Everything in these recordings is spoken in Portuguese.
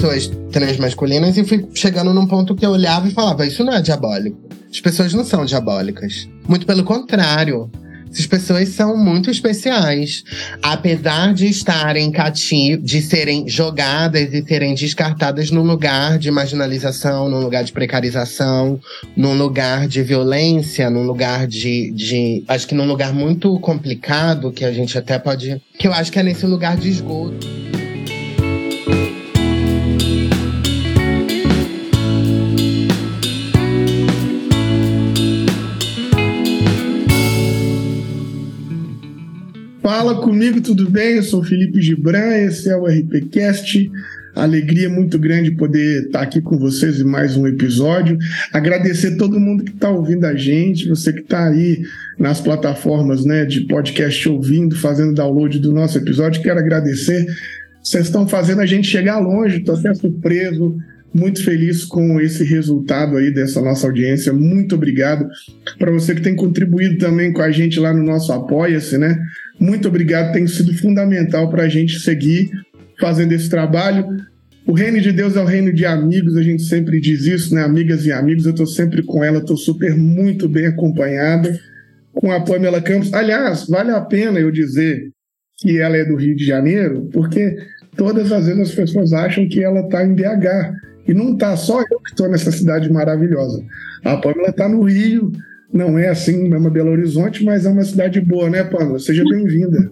pessoas transmasculinas e fui chegando num ponto que eu olhava e falava: Isso não é diabólico. As pessoas não são diabólicas. Muito pelo contrário. Essas pessoas são muito especiais. Apesar de estarem cativos, de serem jogadas e serem descartadas num lugar de marginalização, num lugar de precarização, num lugar de violência, num lugar de, de. Acho que num lugar muito complicado, que a gente até pode. Que eu acho que é nesse lugar de esgoto. Fala comigo, tudo bem? Eu sou Felipe Gibran, esse é o RPCast. Alegria muito grande poder estar aqui com vocês em mais um episódio. Agradecer todo mundo que está ouvindo a gente, você que está aí nas plataformas né, de podcast ouvindo, fazendo download do nosso episódio. Quero agradecer. Vocês estão fazendo a gente chegar longe, estou até surpreso muito feliz com esse resultado aí dessa nossa audiência. Muito obrigado para você que tem contribuído também com a gente lá no nosso Apoia-se, né? Muito obrigado, tem sido fundamental para a gente seguir fazendo esse trabalho. O reino de Deus é o reino de amigos, a gente sempre diz isso, né? Amigas e amigos, eu estou sempre com ela, estou super muito bem acompanhada com a Pamela Campos. Aliás, vale a pena eu dizer que ela é do Rio de Janeiro, porque todas as vezes as pessoas acham que ela está em BH. E não está só eu que estou nessa cidade maravilhosa. A Pamela está no Rio, não é assim mesmo Belo Horizonte, mas é uma cidade boa, né, Pamela? Seja bem-vinda.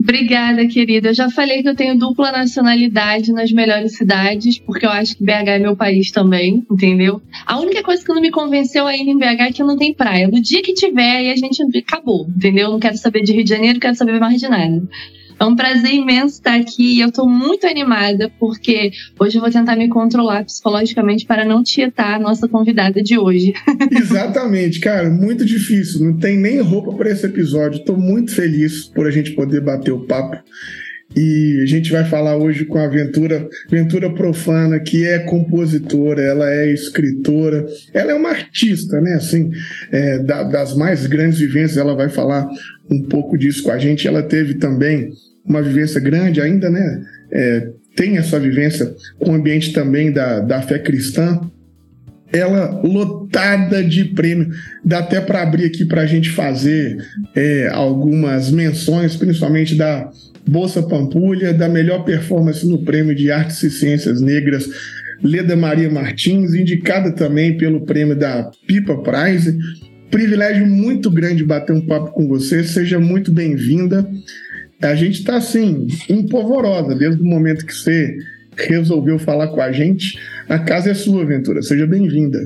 Obrigada, querida. Eu já falei que eu tenho dupla nacionalidade nas melhores cidades, porque eu acho que BH é meu país também, entendeu? A única coisa que não me convenceu ainda em BH é que não tem praia. No dia que tiver, aí a gente acabou, entendeu? Não quero saber de Rio de Janeiro, quero saber mais de nada. É um prazer imenso estar aqui e eu estou muito animada porque hoje eu vou tentar me controlar psicologicamente para não tietar a nossa convidada de hoje. Exatamente, cara, muito difícil. Não tem nem roupa para esse episódio. Estou muito feliz por a gente poder bater o papo. E a gente vai falar hoje com a Ventura, Ventura Profana, que é compositora, ela é escritora, ela é uma artista, né? Assim, é, das mais grandes vivências, ela vai falar um pouco disso com a gente. Ela teve também uma vivência grande, ainda, né? É, tem essa vivência com o ambiente também da, da fé cristã. Ela lotada de prêmio. Dá até para abrir aqui para a gente fazer é, algumas menções, principalmente da Bolsa Pampulha, da melhor performance no prêmio de Artes e Ciências Negras, Leda Maria Martins, indicada também pelo prêmio da Pipa Prize. Privilégio muito grande bater um papo com você, seja muito bem-vinda. A gente está assim, empolvorosa, desde o momento que você resolveu falar com a gente. A casa é sua, Ventura. Seja bem-vinda.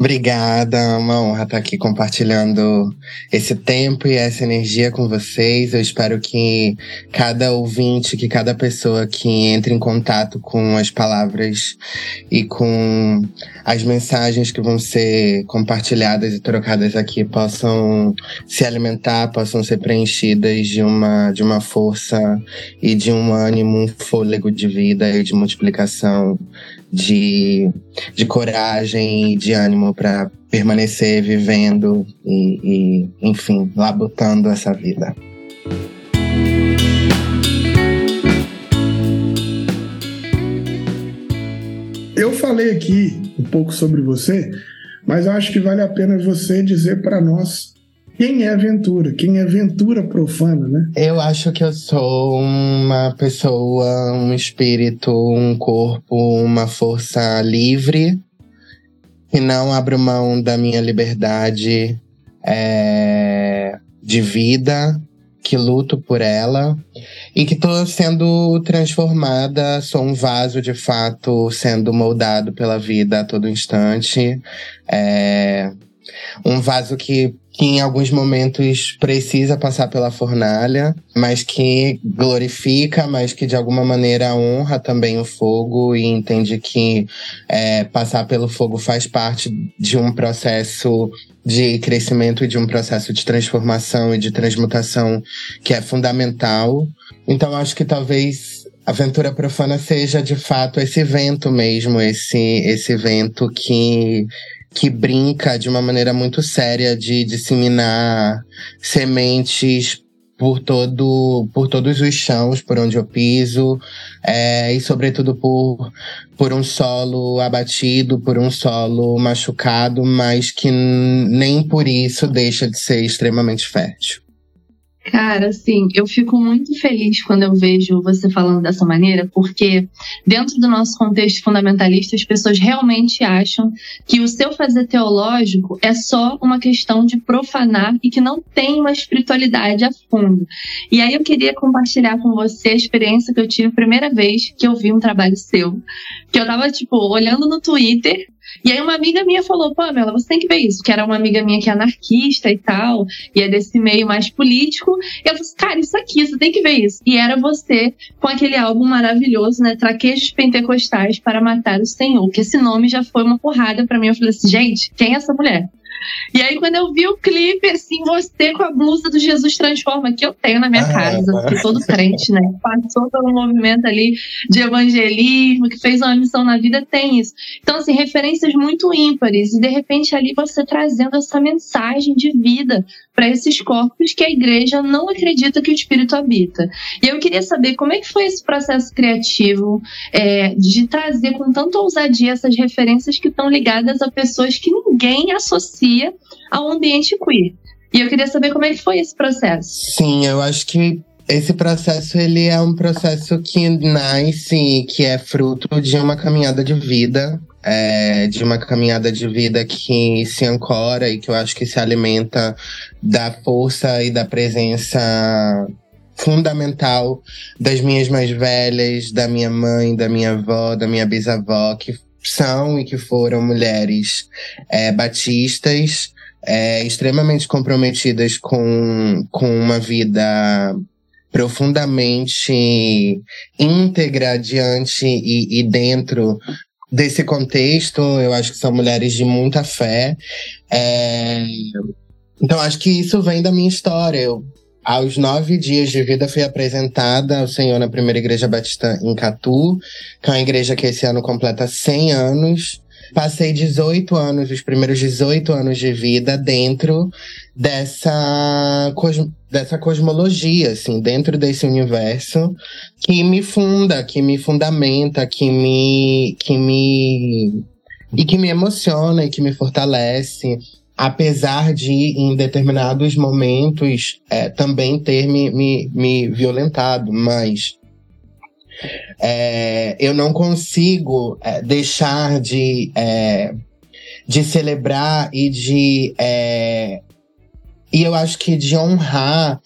Obrigada, uma honra estar aqui compartilhando esse tempo e essa energia com vocês. Eu espero que cada ouvinte, que cada pessoa que entre em contato com as palavras e com as mensagens que vão ser compartilhadas e trocadas aqui possam se alimentar, possam ser preenchidas de uma, de uma força e de um ânimo, um fôlego de vida e de multiplicação de, de coragem e de ânimo para permanecer vivendo e, e, enfim, labutando essa vida. Eu falei aqui um pouco sobre você, mas eu acho que vale a pena você dizer para nós quem é aventura? Quem é aventura profana, né? Eu acho que eu sou uma pessoa, um espírito, um corpo, uma força livre que não abro mão da minha liberdade é, de vida, que luto por ela e que estou sendo transformada, sou um vaso de fato sendo moldado pela vida a todo instante. É, um vaso que que em alguns momentos precisa passar pela fornalha, mas que glorifica, mas que de alguma maneira honra também o fogo e entende que é, passar pelo fogo faz parte de um processo de crescimento e de um processo de transformação e de transmutação que é fundamental. Então acho que talvez a aventura profana seja de fato esse vento mesmo, esse esse vento que que brinca de uma maneira muito séria de disseminar sementes por todo por todos os chãos por onde eu piso é, e sobretudo por por um solo abatido por um solo machucado mas que nem por isso deixa de ser extremamente fértil Cara, assim, eu fico muito feliz quando eu vejo você falando dessa maneira, porque dentro do nosso contexto fundamentalista, as pessoas realmente acham que o seu fazer teológico é só uma questão de profanar e que não tem uma espiritualidade a fundo. E aí eu queria compartilhar com você a experiência que eu tive a primeira vez que eu vi um trabalho seu. Que eu tava, tipo, olhando no Twitter e aí uma amiga minha falou, Pamela, você tem que ver isso, que era uma amiga minha que é anarquista e tal, e é desse meio mais político. E ela falou cara, isso aqui, você tem que ver isso. E era você com aquele álbum maravilhoso, né? Traquejos Pentecostais para Matar o Senhor, que esse nome já foi uma porrada para mim. Eu falei assim, gente, quem é essa mulher? E aí, quando eu vi o clipe, assim, você com a blusa do Jesus Transforma, que eu tenho na minha ah, casa, porque todo crente, né? Passou pelo movimento ali de evangelismo, que fez uma missão na vida, tem isso. Então, assim, referências muito ímpares. E de repente ali você trazendo essa mensagem de vida para esses corpos que a igreja não acredita que o Espírito habita. E eu queria saber como é que foi esse processo criativo é, de trazer com tanta ousadia essas referências que estão ligadas a pessoas que ninguém associa ao ambiente queer. E eu queria saber como é que foi esse processo. Sim, eu acho que esse processo ele é um processo que nasce, que é fruto de uma caminhada de vida, é, de uma caminhada de vida que se ancora e que eu acho que se alimenta da força e da presença fundamental das minhas mais velhas, da minha mãe, da minha avó, da minha bisavó, que são e que foram mulheres é, batistas, é, extremamente comprometidas com, com uma vida profundamente íntegra diante e, e dentro desse contexto. Eu acho que são mulheres de muita fé. É... Então, acho que isso vem da minha história. Eu, aos nove dias de vida, fui apresentada ao Senhor na primeira igreja batista em Catu, que é uma igreja que esse ano completa 100 anos. Passei 18 anos, os primeiros 18 anos de vida dentro dessa, dessa cosmologia, assim, dentro desse universo que me funda, que me fundamenta, que me, que me e que me emociona e que me fortalece, apesar de em determinados momentos é, também ter me, me, me violentado, mas é, eu não consigo é, deixar de, é, de celebrar e de. É, e eu acho que de honrar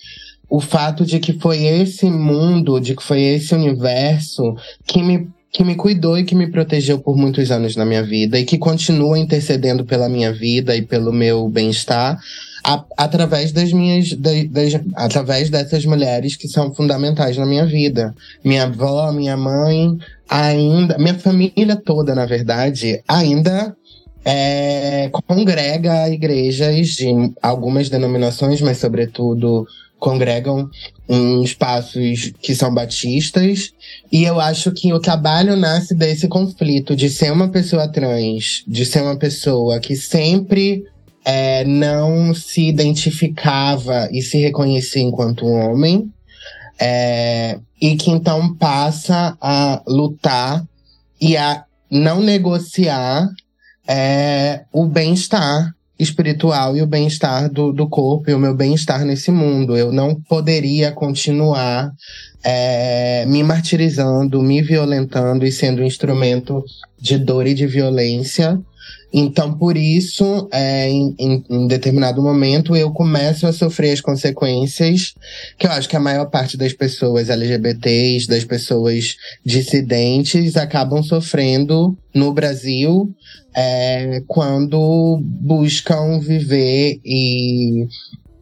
o fato de que foi esse mundo, de que foi esse universo que me, que me cuidou e que me protegeu por muitos anos na minha vida e que continua intercedendo pela minha vida e pelo meu bem-estar a, através das minhas. Das, através dessas mulheres que são fundamentais na minha vida. Minha avó, minha mãe, ainda. Minha família toda, na verdade, ainda é, congrega igrejas de algumas denominações, mas sobretudo congregam em espaços que são batistas. E eu acho que o trabalho nasce desse conflito de ser uma pessoa trans, de ser uma pessoa que sempre é, não se identificava e se reconhecia enquanto homem, é, e que então passa a lutar e a não negociar é, o bem-estar espiritual e o bem-estar do, do corpo e o meu bem-estar nesse mundo. Eu não poderia continuar é, me martirizando, me violentando e sendo um instrumento de dor e de violência então, por isso, é, em, em, em, determinado momento, eu começo a sofrer as consequências que eu acho que a maior parte das pessoas LGBTs, das pessoas dissidentes, acabam sofrendo no Brasil é, quando buscam viver e,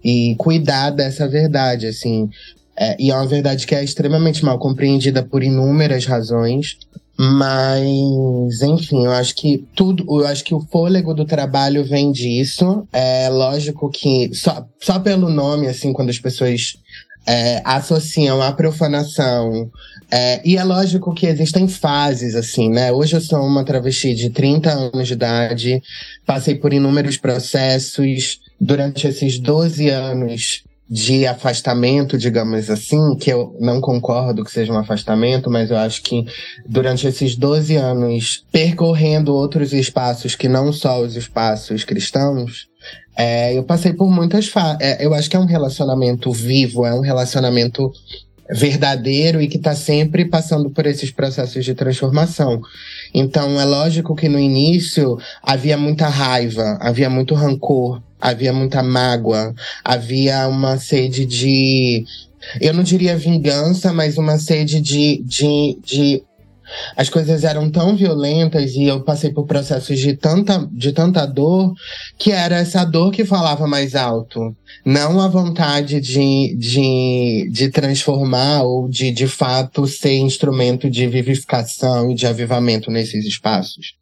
e cuidar dessa verdade, assim. É, e é uma verdade que é extremamente mal compreendida por inúmeras razões. Mas, enfim, eu acho que tudo, eu acho que o fôlego do trabalho vem disso. É lógico que só, só pelo nome, assim, quando as pessoas é, associam a profanação. É, e é lógico que existem fases, assim, né? Hoje eu sou uma travesti de 30 anos de idade, passei por inúmeros processos. Durante esses 12 anos de afastamento, digamos assim, que eu não concordo que seja um afastamento, mas eu acho que durante esses 12 anos percorrendo outros espaços que não só os espaços cristãos, é, eu passei por muitas fases. É, eu acho que é um relacionamento vivo, é um relacionamento verdadeiro e que está sempre passando por esses processos de transformação. Então, é lógico que no início havia muita raiva, havia muito rancor, havia muita mágoa, havia uma sede de. Eu não diria vingança, mas uma sede de, de, de as coisas eram tão violentas e eu passei por processos de tanta, de tanta dor que era essa dor que falava mais alto. Não a vontade de, de, de transformar ou de, de fato, ser instrumento de vivificação e de avivamento nesses espaços.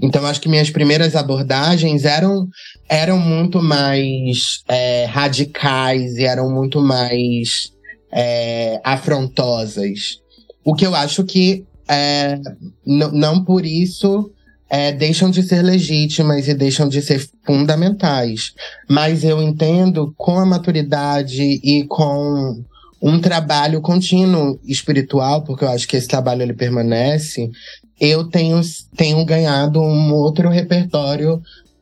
Então, acho que minhas primeiras abordagens eram, eram muito mais é, radicais e eram muito mais é, afrontosas. O que eu acho que é, não por isso é, deixam de ser legítimas e deixam de ser fundamentais. Mas eu entendo com a maturidade e com um trabalho contínuo espiritual, porque eu acho que esse trabalho ele permanece, eu tenho, tenho ganhado um outro repertório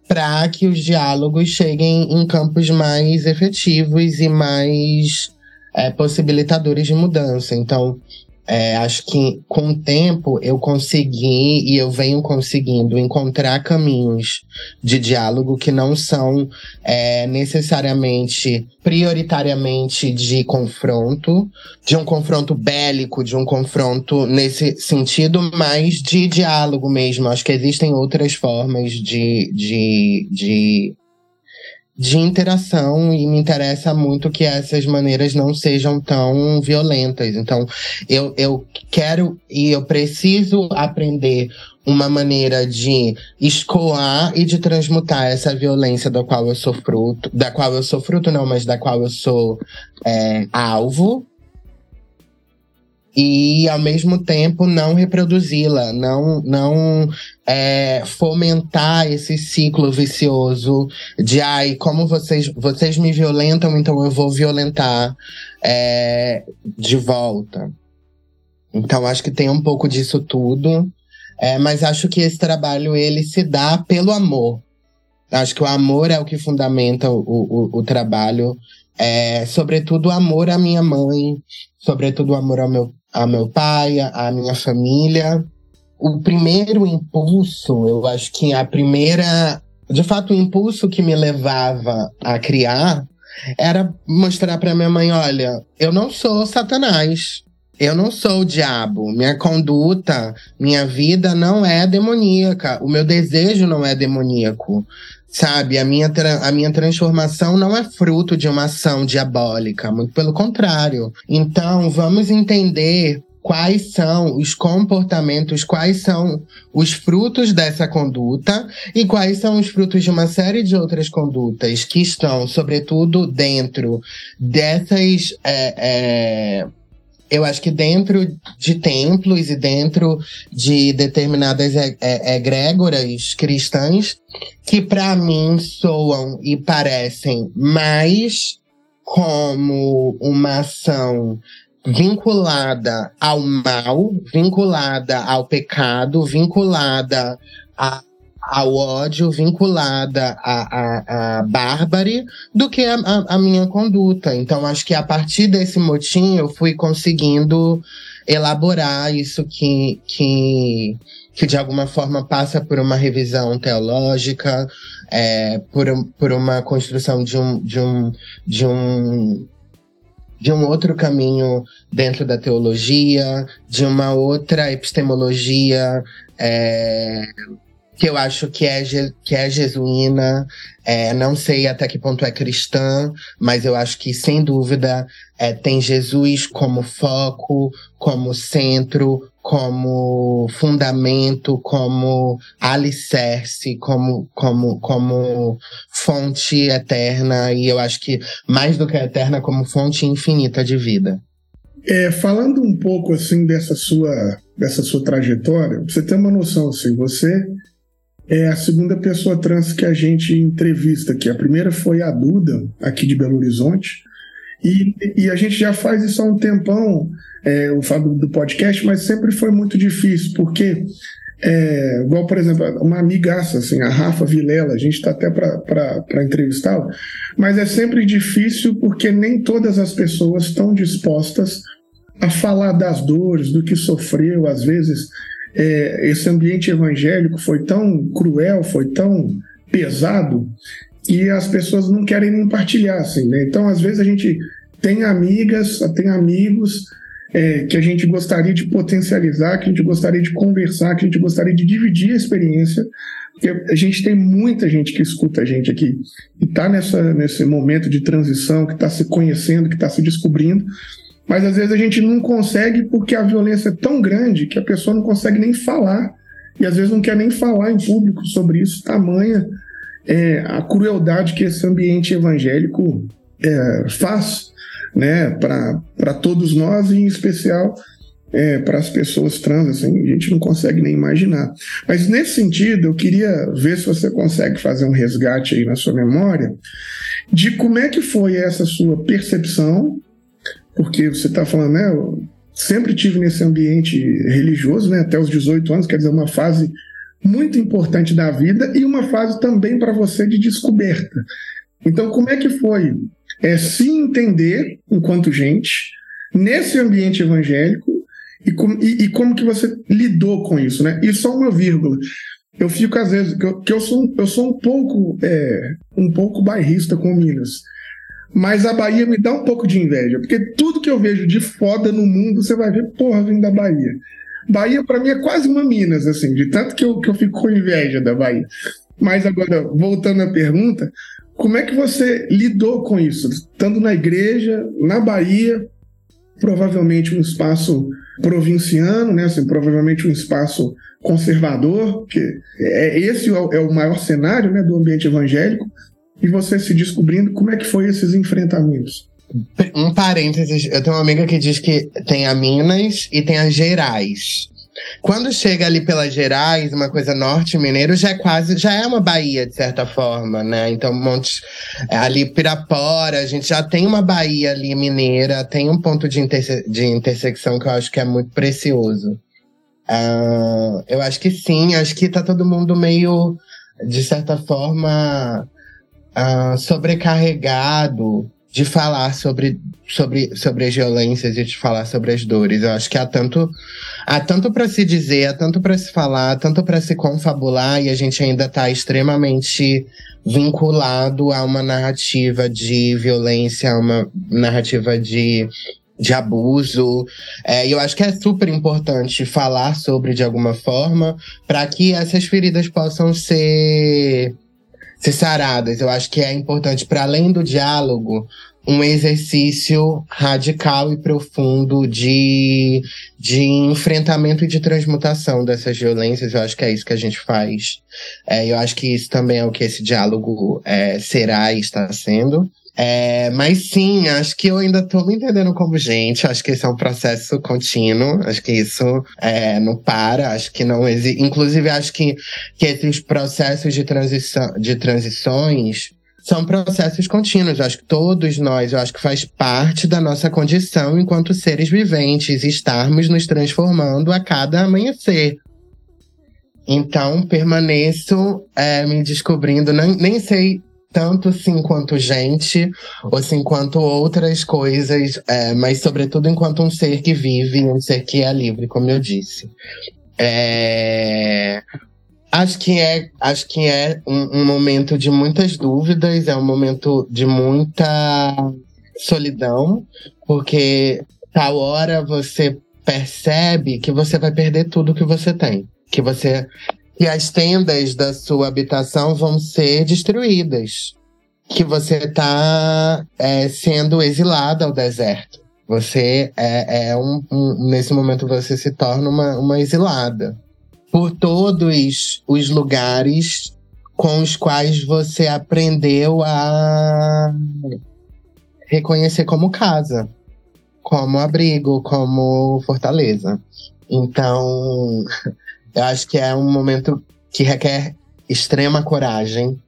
para que os diálogos cheguem em campos mais efetivos e mais é, possibilitadores de mudança. Então, é, acho que com o tempo eu consegui e eu venho conseguindo encontrar caminhos de diálogo que não são é, necessariamente, prioritariamente de confronto, de um confronto bélico, de um confronto nesse sentido, mas de diálogo mesmo. Acho que existem outras formas de, de, de de interação e me interessa muito que essas maneiras não sejam tão violentas. Então, eu, eu quero e eu preciso aprender uma maneira de escoar e de transmutar essa violência da qual eu sou fruto, da qual eu sou fruto não, mas da qual eu sou é, alvo, e ao mesmo tempo não reproduzi-la, não, não é, fomentar esse ciclo vicioso de ai, como vocês, vocês me violentam, então eu vou violentar é, de volta. Então acho que tem um pouco disso tudo, é, mas acho que esse trabalho ele se dá pelo amor. Acho que o amor é o que fundamenta o, o, o trabalho, é, sobretudo amor à minha mãe, sobretudo amor ao meu a meu pai, a minha família. O primeiro impulso, eu acho que a primeira. De fato, o impulso que me levava a criar era mostrar para minha mãe: olha, eu não sou Satanás. Eu não sou o diabo. Minha conduta, minha vida não é demoníaca. O meu desejo não é demoníaco. Sabe, a minha, a minha transformação não é fruto de uma ação diabólica, muito pelo contrário. Então, vamos entender quais são os comportamentos, quais são os frutos dessa conduta e quais são os frutos de uma série de outras condutas que estão, sobretudo, dentro dessas. É, é, eu acho que dentro de templos e dentro de determinadas egrégoras cristãs, que para mim soam e parecem mais como uma ação vinculada ao mal, vinculada ao pecado, vinculada a ao ódio vinculada à, à, à do que a, a, a, minha conduta. Então, acho que a partir desse motim eu fui conseguindo elaborar isso que, que, que de alguma forma passa por uma revisão teológica, é, por, por uma construção de um, de um, de um de um outro caminho dentro da teologia, de uma outra epistemologia é, que eu acho que é, que é jesuína, é, não sei até que ponto é cristã, mas eu acho que, sem dúvida, é, tem Jesus como foco, como centro, como fundamento, como alicerce, como, como, como fonte eterna, e eu acho que, mais do que eterna, como fonte infinita de vida. É, falando um pouco assim dessa sua dessa sua trajetória, você tem uma noção assim, você é a segunda pessoa trans que a gente entrevista aqui. A primeira foi a Duda, aqui de Belo Horizonte. E, e a gente já faz isso há um tempão, é, o Fábio do podcast, mas sempre foi muito difícil, porque, é, igual, por exemplo, uma amigaça, assim, a Rafa Vilela, a gente está até para entrevistá-la, mas é sempre difícil porque nem todas as pessoas estão dispostas a falar das dores, do que sofreu, às vezes é, esse ambiente evangélico foi tão cruel, foi tão pesado, e as pessoas não querem nem partilhar, assim, né? Então, às vezes, a gente tem amigas, tem amigos é, que a gente gostaria de potencializar, que a gente gostaria de conversar, que a gente gostaria de dividir a experiência, porque a gente tem muita gente que escuta a gente aqui e está nesse momento de transição, que está se conhecendo, que está se descobrindo, mas às vezes a gente não consegue porque a violência é tão grande que a pessoa não consegue nem falar e às vezes não quer nem falar em público sobre isso, tamanha é, a crueldade que esse ambiente evangélico é, faz né, para todos nós e em especial é, para as pessoas trans, assim, a gente não consegue nem imaginar. Mas nesse sentido, eu queria ver se você consegue fazer um resgate aí na sua memória de como é que foi essa sua percepção porque você está falando, né? Eu sempre tive nesse ambiente religioso, né? Até os 18 anos, quer dizer, uma fase muito importante da vida e uma fase também para você de descoberta. Então, como é que foi é, se entender enquanto gente nesse ambiente evangélico e, com, e, e, como que você lidou com isso, né? E só uma vírgula. Eu fico às vezes que eu, que eu sou eu sou um pouco é, um pouco bairrista com Minas. Mas a Bahia me dá um pouco de inveja, porque tudo que eu vejo de foda no mundo, você vai ver, porra, vem da Bahia. Bahia, para mim, é quase uma Minas, assim, de tanto que eu, que eu fico com inveja da Bahia. Mas agora, voltando à pergunta, como é que você lidou com isso? Estando na igreja, na Bahia, provavelmente um espaço provinciano, né? Assim, provavelmente um espaço conservador, que é esse é o maior cenário né, do ambiente evangélico, e você se descobrindo como é que foi esses enfrentamentos. Um parênteses, eu tenho uma amiga que diz que tem a Minas e tem as Gerais. Quando chega ali pelas Gerais, uma coisa norte mineiro já é quase, já é uma Bahia de certa forma, né? Então, Montes, ali Pirapora, a gente já tem uma Bahia ali mineira, tem um ponto de, interse de intersecção que eu acho que é muito precioso. Uh, eu acho que sim, acho que tá todo mundo meio, de certa forma, uh, sobrecarregado de falar sobre, sobre, sobre as violências e de falar sobre as dores. Eu acho que há tanto, há tanto para se dizer, há tanto para se falar, há tanto para se confabular e a gente ainda está extremamente vinculado a uma narrativa de violência, a uma narrativa de de abuso. É, eu acho que é super importante falar sobre de alguma forma para que essas feridas possam ser ser saradas. Eu acho que é importante, para além do diálogo, um exercício radical e profundo de, de enfrentamento e de transmutação dessas violências. Eu acho que é isso que a gente faz. É, eu acho que isso também é o que esse diálogo é, será e está sendo. É, mas sim, acho que eu ainda estou me entendendo como gente. Acho que esse é um processo contínuo. Acho que isso é, não para. Acho que não existe. Inclusive, acho que, que esses processos de, transição, de transições são processos contínuos. Acho que todos nós, eu acho que faz parte da nossa condição enquanto seres viventes, estarmos nos transformando a cada amanhecer. Então, permaneço é, me descobrindo, nem, nem sei tanto assim quanto gente, ou assim quanto outras coisas, é, mas sobretudo enquanto um ser que vive, um ser que é livre, como eu disse. É, acho que é, acho que é um, um momento de muitas dúvidas, é um momento de muita solidão, porque tal hora você percebe que você vai perder tudo que você tem, que você que as tendas da sua habitação vão ser destruídas. Que você está é, sendo exilado ao deserto. Você é, é um, um, Nesse momento você se torna uma, uma exilada. Por todos os lugares com os quais você aprendeu a reconhecer como casa, como abrigo, como fortaleza. Então, eu acho que é um momento que requer extrema coragem,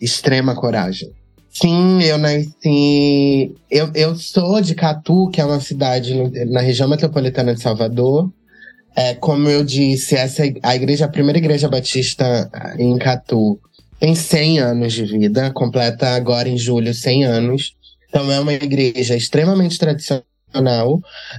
extrema coragem. Sim, eu nasci. Eu, eu sou de Catu, que é uma cidade no, na região metropolitana de Salvador. É, como eu disse, essa a igreja, a primeira igreja batista em Catu tem 100 anos de vida, completa agora em julho 100 anos. Então é uma igreja extremamente tradicional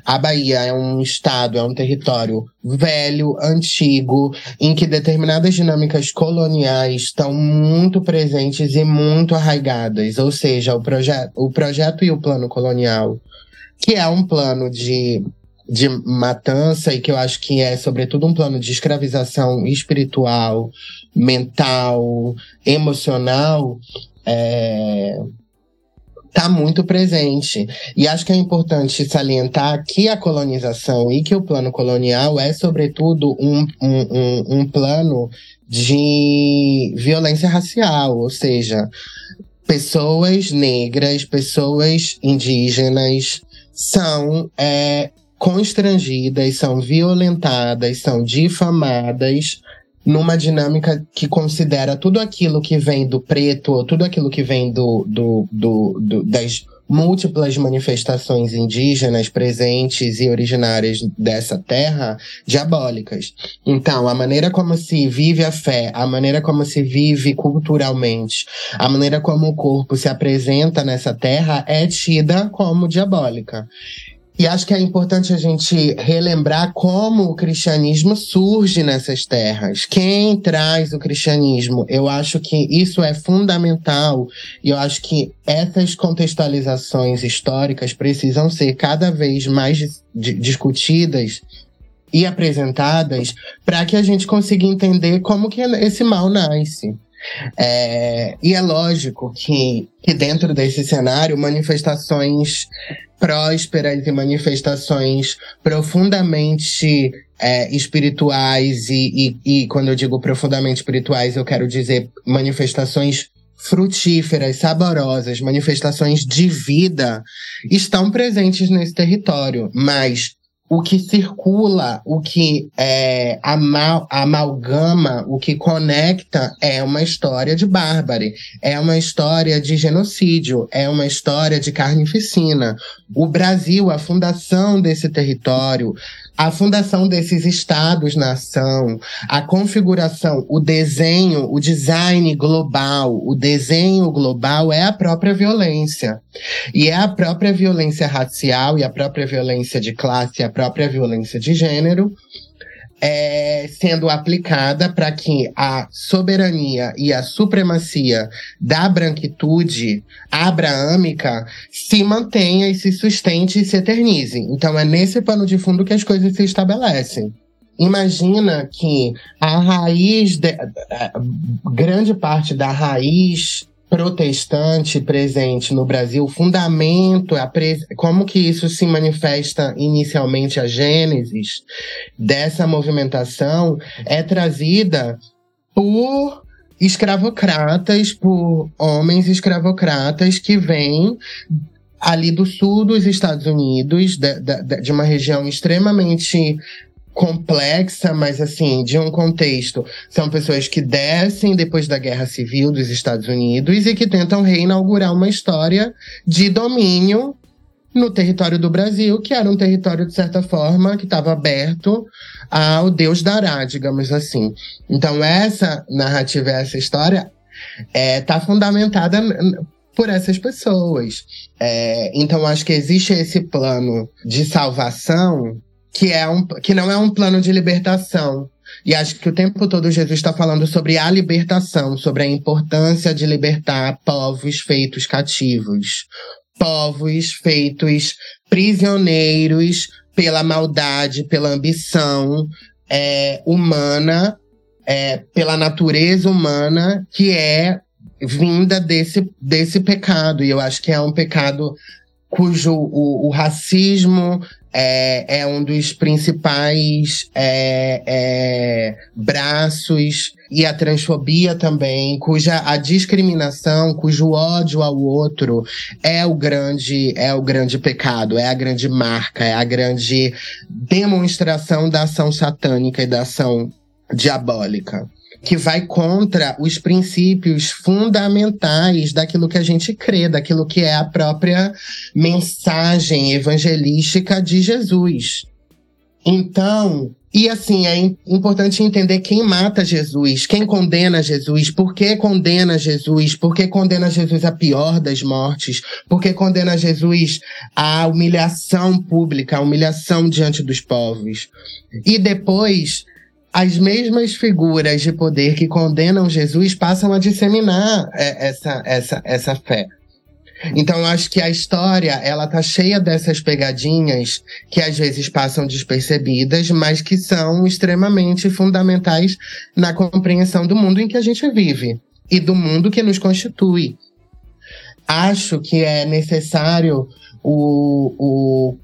a Bahia é um estado, é um território velho, antigo, em que determinadas dinâmicas coloniais estão muito presentes e muito arraigadas. Ou seja, o, proje o projeto e o plano colonial, que é um plano de, de matança e que eu acho que é, sobretudo, um plano de escravização espiritual, mental, emocional. É, está muito presente. E acho que é importante salientar que a colonização e que o plano colonial é, sobretudo, um, um, um, um plano de violência racial, ou seja, pessoas negras, pessoas indígenas são é, constrangidas, são violentadas, são difamadas numa dinâmica que considera tudo aquilo que vem do preto, tudo aquilo que vem do, do, do, do das múltiplas manifestações indígenas presentes e originárias dessa terra diabólicas. Então, a maneira como se vive a fé, a maneira como se vive culturalmente, a maneira como o corpo se apresenta nessa terra é tida como diabólica. E acho que é importante a gente relembrar como o cristianismo surge nessas terras. Quem traz o cristianismo? Eu acho que isso é fundamental e eu acho que essas contextualizações históricas precisam ser cada vez mais discutidas e apresentadas para que a gente consiga entender como que esse mal nasce. É, e é lógico que, que dentro desse cenário, manifestações prósperas e manifestações profundamente é, espirituais, e, e, e quando eu digo profundamente espirituais, eu quero dizer manifestações frutíferas, saborosas, manifestações de vida estão presentes nesse território, mas o que circula, o que é, amal, amalgama, o que conecta é uma história de bárbare, é uma história de genocídio, é uma história de carnificina. O Brasil, a fundação desse território, a fundação desses estados-nação, a configuração, o desenho, o design global, o desenho global é a própria violência. E é a própria violência racial e a própria violência de classe, a própria violência de gênero é, sendo aplicada para que a soberania e a supremacia da branquitude abraâmica se mantenha e se sustente e se eternize. Então é nesse pano de fundo que as coisas se estabelecem. Imagina que a raiz, de, grande parte da raiz protestante presente no Brasil, o fundamento, a como que isso se manifesta inicialmente a gênesis dessa movimentação é trazida por escravocratas, por homens escravocratas que vêm ali do sul dos Estados Unidos, de, de, de uma região extremamente complexa, mas assim, de um contexto. São pessoas que descem depois da Guerra Civil dos Estados Unidos e que tentam reinaugurar uma história de domínio no território do Brasil, que era um território, de certa forma, que estava aberto ao Deus dará, digamos assim. Então, essa narrativa, essa história, está é, tá fundamentada por essas pessoas. É, então, acho que existe esse plano de salvação que, é um, que não é um plano de libertação. E acho que o tempo todo Jesus está falando sobre a libertação, sobre a importância de libertar povos feitos cativos, povos feitos prisioneiros pela maldade, pela ambição é, humana, é, pela natureza humana, que é vinda desse, desse pecado. E eu acho que é um pecado cujo o, o racismo é, é, um dos principais é, é, braços e a transfobia também, cuja a discriminação, cujo ódio ao outro é o grande é o grande pecado, é a grande marca, é a grande demonstração da ação satânica e da ação diabólica. Que vai contra os princípios fundamentais daquilo que a gente crê, daquilo que é a própria mensagem evangelística de Jesus. Então, e assim, é importante entender quem mata Jesus, quem condena Jesus, por que condena Jesus, por que condena Jesus a pior das mortes, por que condena Jesus à humilhação pública, à humilhação diante dos povos. E depois, as mesmas figuras de poder que condenam Jesus passam a disseminar é, essa, essa, essa fé. Então eu acho que a história, ela tá cheia dessas pegadinhas que às vezes passam despercebidas, mas que são extremamente fundamentais na compreensão do mundo em que a gente vive e do mundo que nos constitui. Acho que é necessário o, o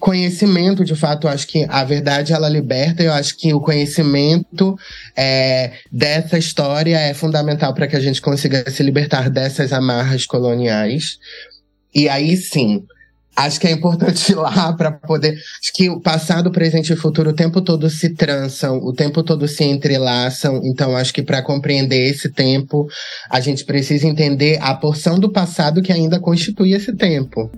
conhecimento, de fato, acho que a verdade ela liberta. Eu acho que o conhecimento é, dessa história é fundamental para que a gente consiga se libertar dessas amarras coloniais. E aí sim, acho que é importante ir lá para poder. Acho que o passado, presente e futuro o tempo todo se trançam, o tempo todo se entrelaçam. Então, acho que para compreender esse tempo, a gente precisa entender a porção do passado que ainda constitui esse tempo.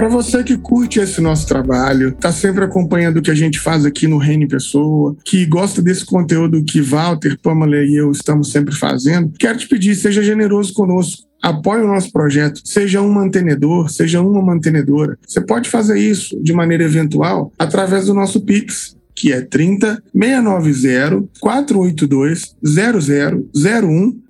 Para você que curte esse nosso trabalho, tá sempre acompanhando o que a gente faz aqui no Reino Pessoa, que gosta desse conteúdo que Walter, Pamela e eu estamos sempre fazendo, quero te pedir, seja generoso conosco apoie o nosso projeto, seja um mantenedor, seja uma mantenedora. Você pode fazer isso de maneira eventual através do nosso Pix, que é 30 690 482 0001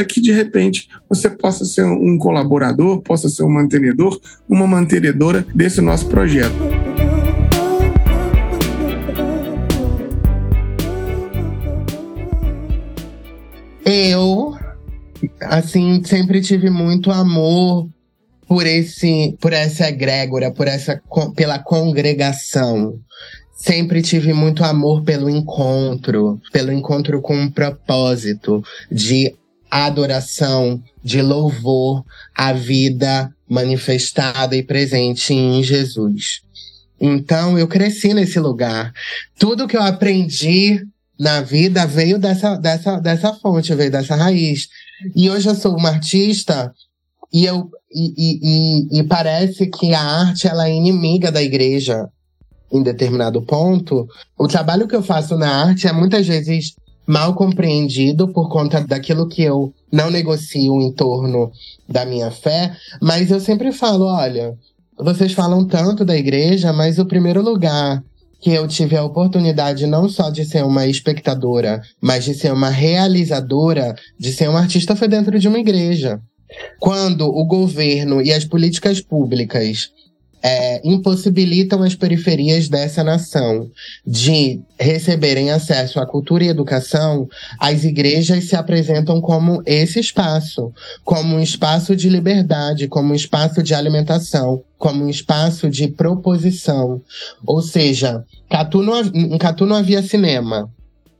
para que de repente você possa ser um colaborador, possa ser um mantenedor, uma mantenedora desse nosso projeto. Eu, assim, sempre tive muito amor por esse, por essa egrégora, por essa, pela congregação. Sempre tive muito amor pelo encontro, pelo encontro com um propósito de adoração, de louvor à vida manifestada e presente em Jesus. Então eu cresci nesse lugar. Tudo que eu aprendi na vida veio dessa, dessa, dessa fonte, veio dessa raiz. E hoje eu sou uma artista e, eu, e, e, e, e parece que a arte ela é inimiga da igreja em determinado ponto. O trabalho que eu faço na arte é muitas vezes mal compreendido por conta daquilo que eu não negocio em torno da minha fé, mas eu sempre falo, olha, vocês falam tanto da igreja, mas o primeiro lugar que eu tive a oportunidade não só de ser uma espectadora, mas de ser uma realizadora, de ser uma artista foi dentro de uma igreja. Quando o governo e as políticas públicas é, impossibilitam as periferias dessa nação de receberem acesso à cultura e educação, as igrejas se apresentam como esse espaço, como um espaço de liberdade, como um espaço de alimentação, como um espaço de proposição. Ou seja, Catu não, em Catu não havia cinema,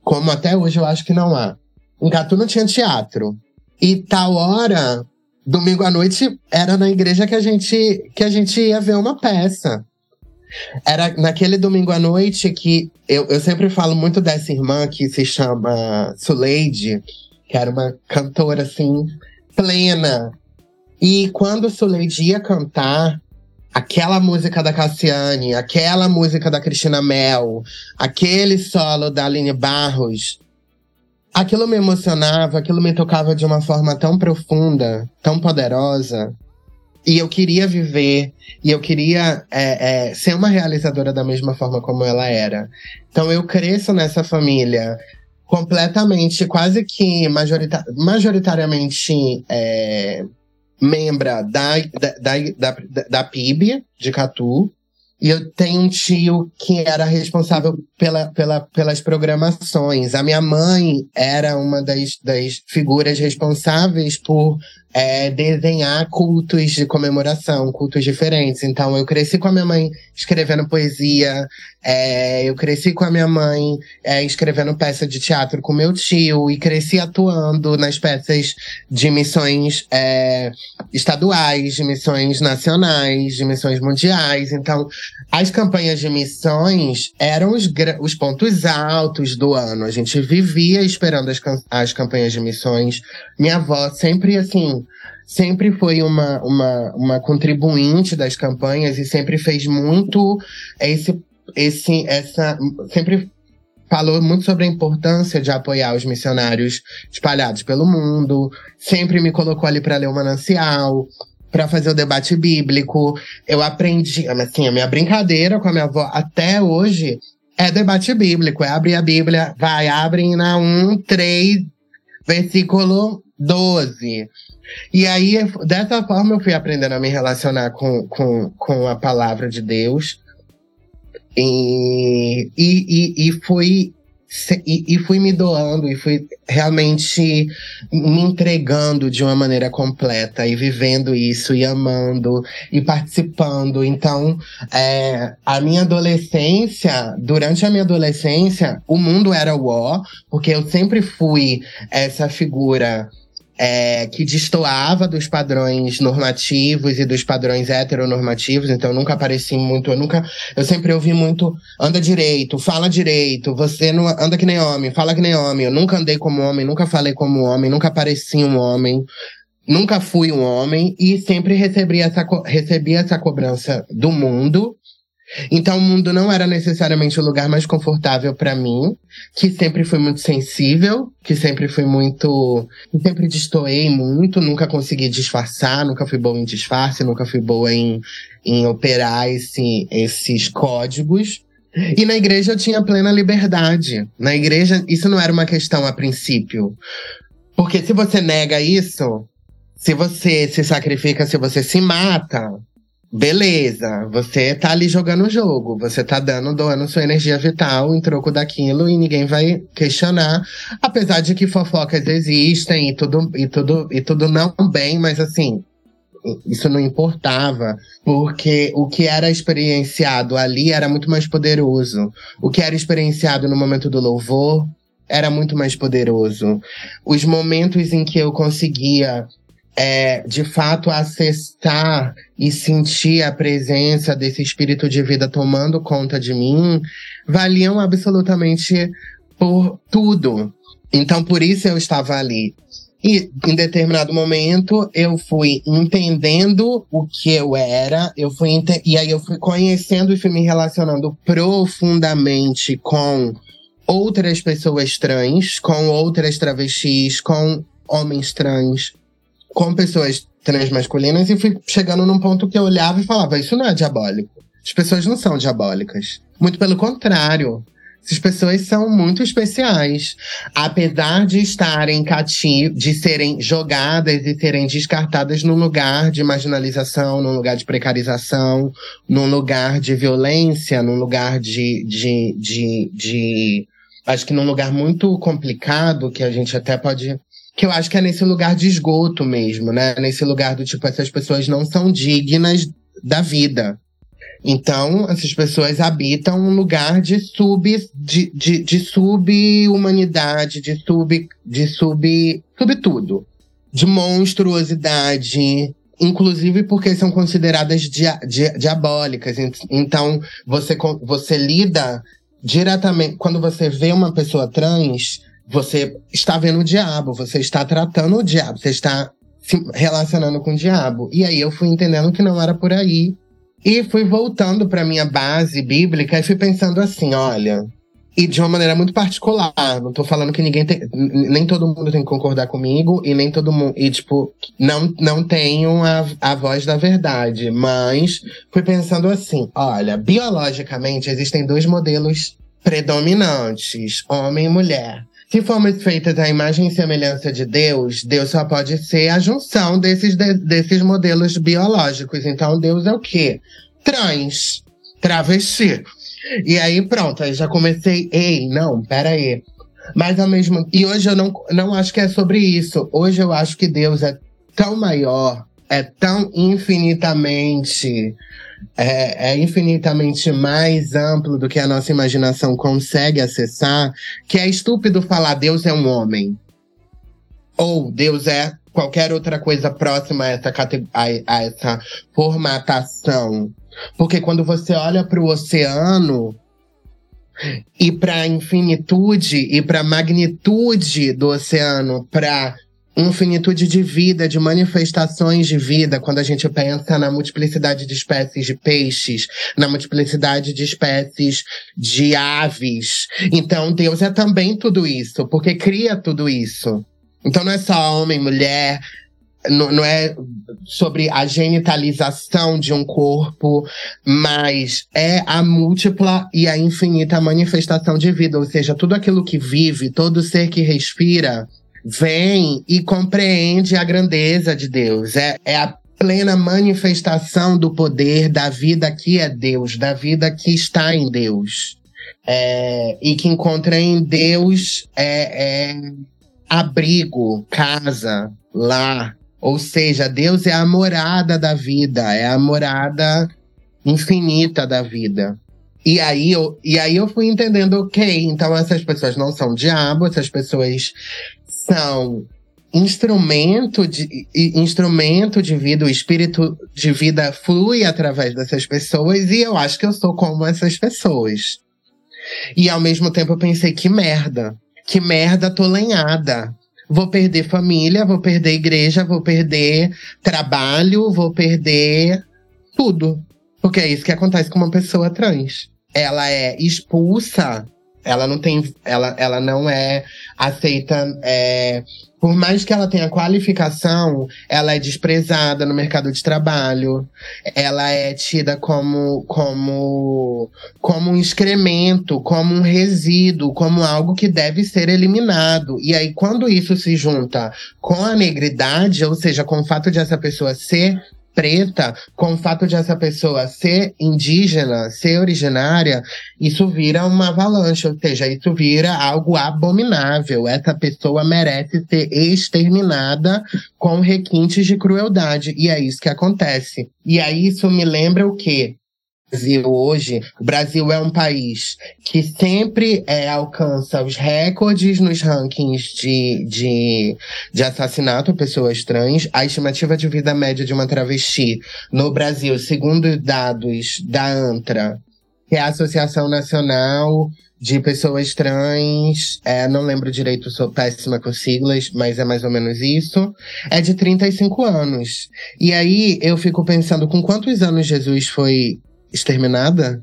como até hoje eu acho que não há. Em Catu não tinha teatro. E tal hora domingo à noite era na igreja que a gente que a gente ia ver uma peça. Era naquele domingo à noite que eu, eu sempre falo muito dessa irmã que se chama Suleide, que era uma cantora assim plena. E quando Suleide ia cantar aquela música da Cassiane, aquela música da Cristina Mel, aquele solo da Aline Barros, aquilo me emocionava, aquilo me tocava de uma forma tão profunda, tão poderosa. E eu queria viver, e eu queria é, é, ser uma realizadora da mesma forma como ela era. Então eu cresço nessa família completamente, quase que majorita majoritariamente é, membra da, da, da, da, da PIB de Catu, E eu tenho um tio que era responsável pela, pela, pelas programações. A minha mãe era uma das, das figuras responsáveis por é, desenhar cultos de comemoração, cultos diferentes. Então, eu cresci com a minha mãe escrevendo poesia, é, eu cresci com a minha mãe é, escrevendo peça de teatro com meu tio, e cresci atuando nas peças de missões é, estaduais, de missões nacionais, de missões mundiais. Então, as campanhas de missões eram os, os pontos altos do ano. A gente vivia esperando as, as campanhas de missões. Minha avó sempre, assim, sempre foi uma, uma, uma contribuinte das campanhas e sempre fez muito esse, esse, essa, sempre falou muito sobre a importância de apoiar os missionários espalhados pelo mundo, sempre me colocou ali para ler o manancial, para fazer o debate bíblico. Eu aprendi, assim, a minha brincadeira com a minha avó até hoje é debate bíblico, é abrir a Bíblia, vai, abre na 1, 3, versículo 12. E aí, dessa forma, eu fui aprendendo a me relacionar com, com, com a palavra de Deus. E, e, e, e fui e, e, fui me doando e fui realmente me entregando de uma maneira completa e vivendo isso e amando e participando. Então, é, a minha adolescência, durante a minha adolescência, o mundo era o ó, porque eu sempre fui essa figura é, que destoava dos padrões normativos e dos padrões heteronormativos, então nunca apareci muito, eu nunca, eu sempre ouvi muito, anda direito, fala direito, você não anda que nem homem, fala que nem homem, eu nunca andei como homem, nunca falei como homem, nunca pareci um homem, nunca fui um homem e sempre recebi essa, recebi essa cobrança do mundo então o mundo não era necessariamente o lugar mais confortável para mim, que sempre fui muito sensível, que sempre fui muito, sempre destoei muito, nunca consegui disfarçar, nunca fui boa em disfarce, nunca fui boa em, em operar esse, esses códigos. E na igreja eu tinha plena liberdade. Na igreja isso não era uma questão a princípio. Porque se você nega isso, se você se sacrifica, se você se mata, Beleza, você tá ali jogando o jogo, você tá dando, doando sua energia vital em troco daquilo e ninguém vai questionar. Apesar de que fofocas existem e tudo, e tudo, e tudo não bem, mas assim, isso não importava, porque o que era experienciado ali era muito mais poderoso. O que era experienciado no momento do louvor era muito mais poderoso. Os momentos em que eu conseguia é, de fato acessar e sentir a presença desse espírito de vida tomando conta de mim, valiam absolutamente por tudo. Então, por isso eu estava ali. E em determinado momento eu fui entendendo o que eu era, eu fui e aí eu fui conhecendo e fui me relacionando profundamente com outras pessoas trans, com outras travestis, com homens trans, com pessoas transmasculinas e fui chegando num ponto que eu olhava e falava: Isso não é diabólico. As pessoas não são diabólicas. Muito pelo contrário. Essas pessoas são muito especiais. Apesar de estarem cativos, de serem jogadas e serem descartadas num lugar de marginalização, num lugar de precarização, num lugar de violência, num lugar de, de, de, de acho que num lugar muito complicado, que a gente até pode que eu acho que é nesse lugar de esgoto mesmo, né? Nesse lugar do tipo, essas pessoas não são dignas da vida. Então, essas pessoas habitam um lugar de sub, de, de, de sub-humanidade, de sub, de sub, tudo. De monstruosidade, inclusive porque são consideradas dia, diabólicas. Então, você, você lida diretamente, quando você vê uma pessoa trans, você está vendo o diabo, você está tratando o diabo, você está se relacionando com o diabo. E aí eu fui entendendo que não era por aí. E fui voltando para minha base bíblica e fui pensando assim, olha, e de uma maneira muito particular. Não tô falando que ninguém tem. Nem todo mundo tem que concordar comigo, e nem todo mundo. E, tipo, não, não tenho a, a voz da verdade. Mas fui pensando assim: olha, biologicamente existem dois modelos predominantes, homem e mulher. Se formos feitas à imagem e semelhança de Deus, Deus só pode ser a junção desses, de, desses modelos biológicos. Então, Deus é o quê? Trans. travesti. E aí, pronto, aí já comecei, ei, não, peraí. Mas ao mesmo E hoje eu não, não acho que é sobre isso. Hoje eu acho que Deus é tão maior, é tão infinitamente. É, é, infinitamente mais amplo do que a nossa imaginação consegue acessar, que é estúpido falar Deus é um homem. Ou Deus é qualquer outra coisa próxima a essa, a, a essa formatação. Porque quando você olha para o oceano, e para a infinitude e para a magnitude do oceano, para infinitude de vida, de manifestações de vida, quando a gente pensa na multiplicidade de espécies de peixes, na multiplicidade de espécies de aves. Então, Deus é também tudo isso, porque cria tudo isso. Então, não é só homem, mulher, não, não, é sobre a genitalização de um corpo, mas é a múltipla e a infinita manifestação de vida. Ou seja, tudo aquilo que vive, todo ser que respira, vem e compreende a grandeza de Deus. É, é a plena manifestação do poder da vida que é Deus, da vida que está em Deus. É, e que encontra em Deus é, é abrigo, casa, lar, ou seja, Deus é a morada da vida, é a morada infinita da vida. E aí, eu, e aí eu fui entendendo, ok, então essas pessoas não são diabo, essas pessoas são instrumento de, instrumento de vida, o espírito de vida flui através dessas pessoas, e eu acho que eu sou como essas pessoas. E ao mesmo tempo eu pensei, que merda, que merda tô lenhada vou perder família, vou perder igreja, vou perder trabalho, vou perder tudo. Porque é isso que acontece com uma pessoa trans. Ela é expulsa, ela não tem. Ela, ela não é aceita é, por mais que ela tenha qualificação, ela é desprezada no mercado de trabalho. Ela é tida como, como, como um excremento, como um resíduo, como algo que deve ser eliminado. E aí, quando isso se junta com a negridade, ou seja, com o fato de essa pessoa ser preta, com o fato de essa pessoa ser indígena, ser originária, isso vira uma avalanche, ou seja, isso vira algo abominável. Essa pessoa merece ser exterminada com requintes de crueldade. E é isso que acontece. E aí isso me lembra o quê? Brasil hoje, o Brasil é um país que sempre é, alcança os recordes nos rankings de, de, de assassinato a pessoas trans. A estimativa de vida média de uma travesti no Brasil, segundo dados da ANTRA, que é a Associação Nacional de Pessoas Trans, é, não lembro direito, sou péssima com siglas, mas é mais ou menos isso, é de 35 anos. E aí eu fico pensando com quantos anos Jesus foi exterminada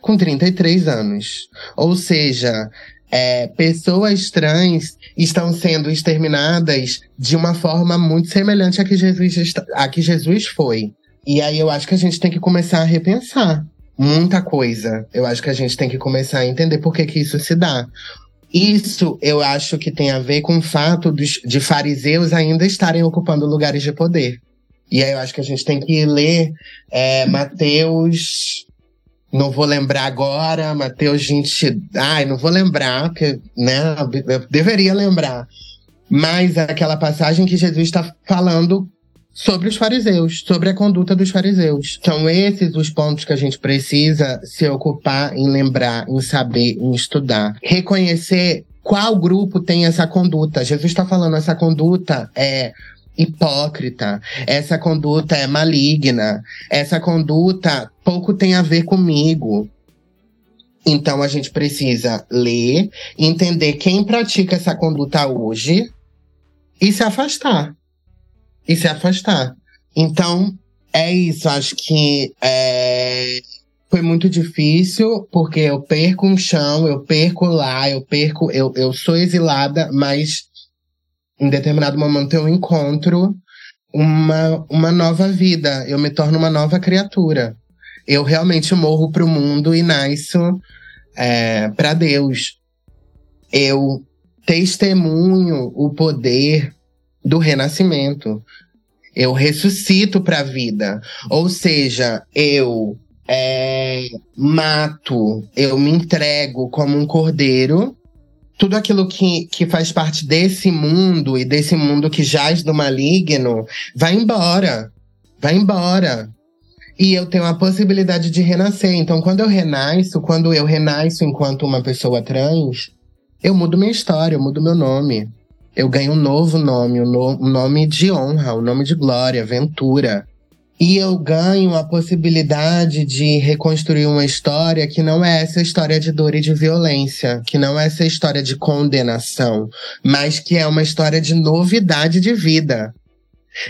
com 33 anos. Ou seja, é, pessoas trans estão sendo exterminadas de uma forma muito semelhante a que Jesus, a que Jesus foi. E aí eu acho que a gente tem que começar a repensar muita coisa. Eu acho que a gente tem que começar a entender por que, que isso se dá. Isso eu acho que tem a ver com o fato de fariseus ainda estarem ocupando lugares de poder. E aí eu acho que a gente tem que ler é, Mateus. Não vou lembrar agora, Mateus 20. Ai, não vou lembrar, porque, né? Eu deveria lembrar. Mas é aquela passagem que Jesus está falando sobre os fariseus, sobre a conduta dos fariseus. São esses os pontos que a gente precisa se ocupar em lembrar, em saber, em estudar. Reconhecer qual grupo tem essa conduta. Jesus está falando essa conduta é hipócrita, essa conduta é maligna, essa conduta pouco tem a ver comigo. Então a gente precisa ler, entender quem pratica essa conduta hoje e se afastar. E se afastar. Então, é isso. Acho que é, foi muito difícil, porque eu perco um chão, eu perco lá, eu perco, eu, eu sou exilada, mas em determinado momento eu encontro uma, uma nova vida, eu me torno uma nova criatura. Eu realmente morro para o mundo e nasço é, para Deus. Eu testemunho o poder do renascimento. Eu ressuscito para a vida. Ou seja, eu é, mato, eu me entrego como um cordeiro. Tudo aquilo que, que faz parte desse mundo e desse mundo que jaz do maligno vai embora. Vai embora. E eu tenho a possibilidade de renascer. Então, quando eu renasço, quando eu renasço enquanto uma pessoa trans, eu mudo minha história, eu mudo meu nome. Eu ganho um novo nome, um, no, um nome de honra, um nome de glória, Ventura. E eu ganho a possibilidade de reconstruir uma história que não é essa história de dor e de violência, que não é essa história de condenação, mas que é uma história de novidade de vida.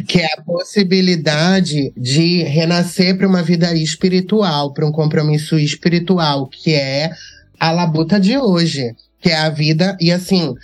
Que é a possibilidade de renascer para uma vida espiritual, para um compromisso espiritual, que é a labuta de hoje, que é a vida, e assim,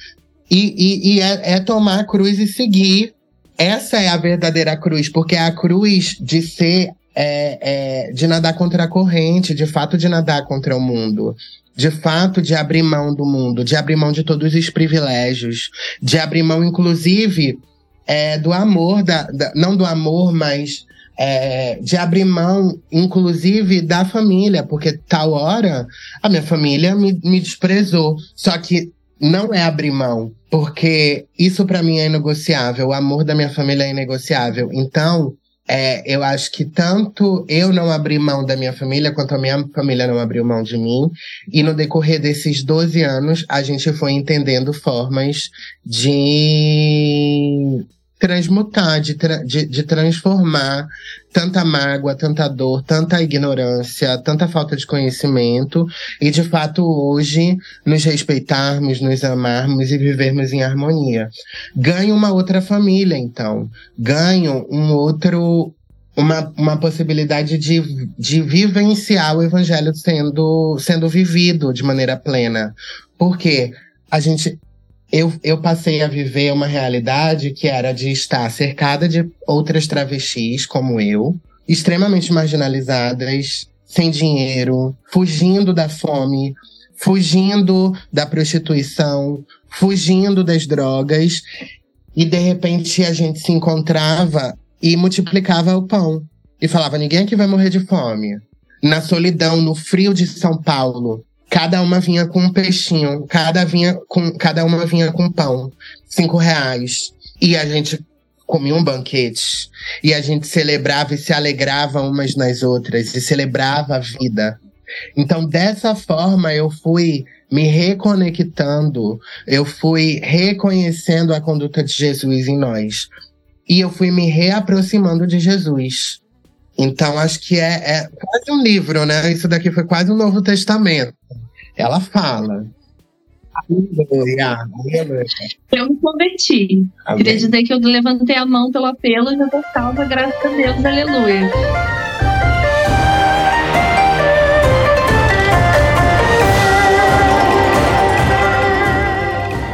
e, e, e é, é tomar a cruz e seguir essa é a verdadeira cruz, porque é a cruz de ser, é, é, de nadar contra a corrente, de fato de nadar contra o mundo. De fato, de abrir mão do mundo, de abrir mão de todos os privilégios, de abrir mão, inclusive, é, do amor, da, da, não do amor, mas é, de abrir mão, inclusive, da família, porque tal hora a minha família me, me desprezou. Só que não é abrir mão, porque isso para mim é inegociável. O amor da minha família é inegociável. Então, é, eu acho que tanto eu não abri mão da minha família, quanto a minha família não abriu mão de mim. E no decorrer desses 12 anos, a gente foi entendendo formas de transmutar, de, tra de, de, transformar tanta mágoa, tanta dor, tanta ignorância, tanta falta de conhecimento e de fato hoje nos respeitarmos, nos amarmos e vivermos em harmonia. Ganho uma outra família, então. Ganho um outro. Uma, uma possibilidade de, de vivenciar o evangelho sendo, sendo vivido de maneira plena. Porque a gente eu, eu passei a viver uma realidade que era de estar cercada de outras travestis como eu, extremamente marginalizadas, sem dinheiro, fugindo da fome, fugindo da prostituição, fugindo das drogas. E de repente a gente se encontrava e multiplicava o pão. E falava: ninguém aqui vai morrer de fome. Na solidão, no frio de São Paulo, Cada uma vinha com um peixinho, cada, vinha com, cada uma vinha com pão, cinco reais. E a gente comia um banquete. E a gente celebrava e se alegrava umas nas outras, e celebrava a vida. Então, dessa forma, eu fui me reconectando, eu fui reconhecendo a conduta de Jesus em nós. E eu fui me reaproximando de Jesus. Então, acho que é, é, quase um livro, né? Isso daqui foi quase um Novo Testamento. Ela fala. Aleluia, Eu me converti. Amém. Queria dizer que eu levantei a mão pelo apelo e já tô salva, graças a Deus, aleluia.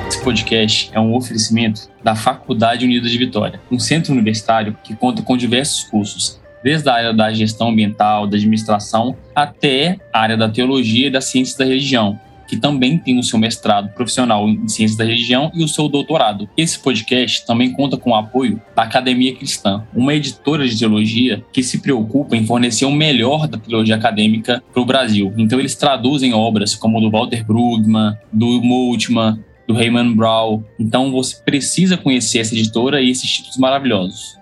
Esse podcast é um oferecimento da Faculdade Unida de Vitória, um centro universitário que conta com diversos cursos desde a área da gestão ambiental, da administração, até a área da teologia e das ciências da religião, que também tem o seu mestrado profissional em ciências da religião e o seu doutorado. Esse podcast também conta com o apoio da Academia Cristã, uma editora de teologia que se preocupa em fornecer o melhor da teologia acadêmica para o Brasil. Então eles traduzem obras como do Walter Brugman, do Multman, do Raymond Brown. Então você precisa conhecer essa editora e esses títulos maravilhosos.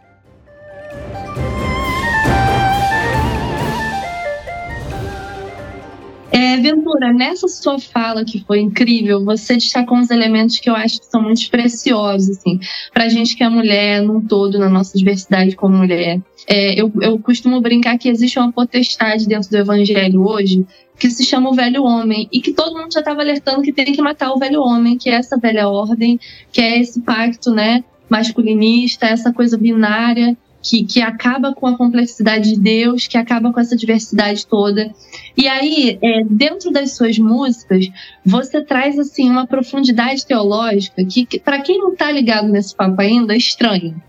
Nessa sua fala que foi incrível, você destacou uns elementos que eu acho que são muito preciosos, assim, pra gente que é mulher num todo, na nossa diversidade como mulher. É, eu, eu costumo brincar que existe uma potestade dentro do evangelho hoje que se chama o velho homem e que todo mundo já estava alertando que tem que matar o velho homem, que é essa velha ordem, que é esse pacto, né, masculinista, essa coisa binária que, que acaba com a complexidade de Deus, que acaba com essa diversidade toda. E aí, é, dentro das suas músicas, você traz assim uma profundidade teológica que, que para quem não está ligado nesse papo ainda, é estranho.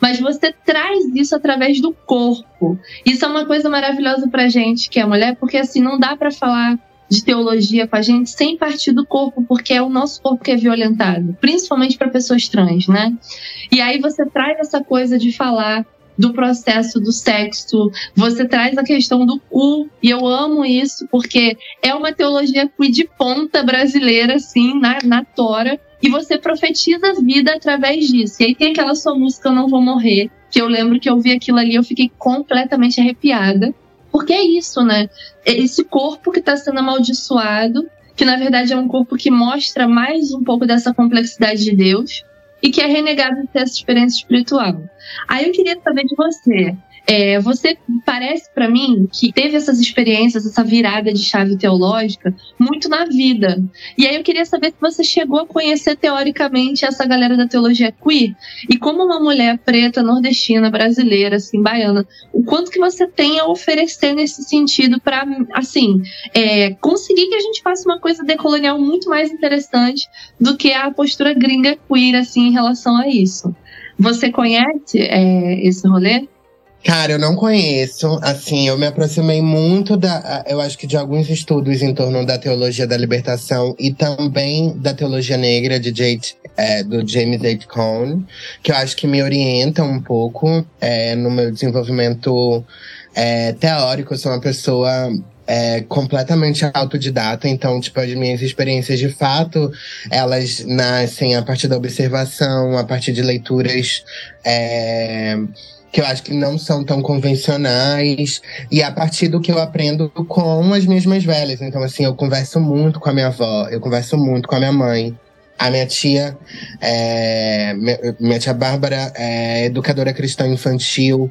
Mas você traz isso através do corpo. Isso é uma coisa maravilhosa pra gente que é mulher, porque assim não dá para falar de teologia com a gente sem partir do corpo, porque é o nosso corpo que é violentado, principalmente para pessoas trans, né? E aí você traz essa coisa de falar do processo do sexo, você traz a questão do cu, e eu amo isso, porque é uma teologia de ponta brasileira, assim, na, na tora, e você profetiza a vida através disso. E aí tem aquela sua música Eu Não Vou Morrer, que eu lembro que eu vi aquilo ali eu fiquei completamente arrepiada. Porque é isso, né? É esse corpo que está sendo amaldiçoado, que na verdade é um corpo que mostra mais um pouco dessa complexidade de Deus e que é renegado essa experiência espiritual. Aí eu queria saber de você, é, você parece para mim que teve essas experiências, essa virada de chave teológica muito na vida. E aí eu queria saber se você chegou a conhecer teoricamente essa galera da teologia queer e como uma mulher preta, nordestina, brasileira, assim, baiana, o quanto que você tem a oferecer nesse sentido para, assim, é, conseguir que a gente faça uma coisa decolonial muito mais interessante do que a postura gringa queer, assim, em relação a isso. Você conhece é, esse rolê? Cara, eu não conheço. Assim, eu me aproximei muito da. Eu acho que de alguns estudos em torno da teologia da libertação e também da teologia negra de Jade, é, do James H. Cone, que eu acho que me orientam um pouco é, no meu desenvolvimento é, teórico. Eu sou uma pessoa é, completamente autodidata, então, tipo, as minhas experiências de fato, elas nascem a partir da observação, a partir de leituras é, que eu acho que não são tão convencionais, e a partir do que eu aprendo com as minhas mais velhas. Então, assim, eu converso muito com a minha avó, eu converso muito com a minha mãe. A minha tia, é, minha tia Bárbara é educadora cristã infantil.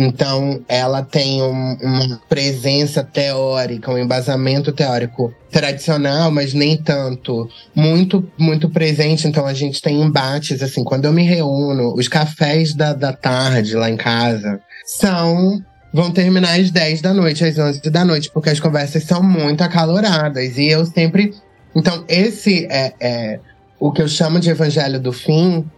Então, ela tem um, uma presença teórica, um embasamento teórico tradicional, mas nem tanto. Muito, muito presente. Então, a gente tem embates, assim, quando eu me reúno, os cafés da, da tarde lá em casa são vão terminar às 10 da noite, às 11 da noite, porque as conversas são muito acaloradas. E eu sempre. Então, esse é, é o que eu chamo de evangelho do fim,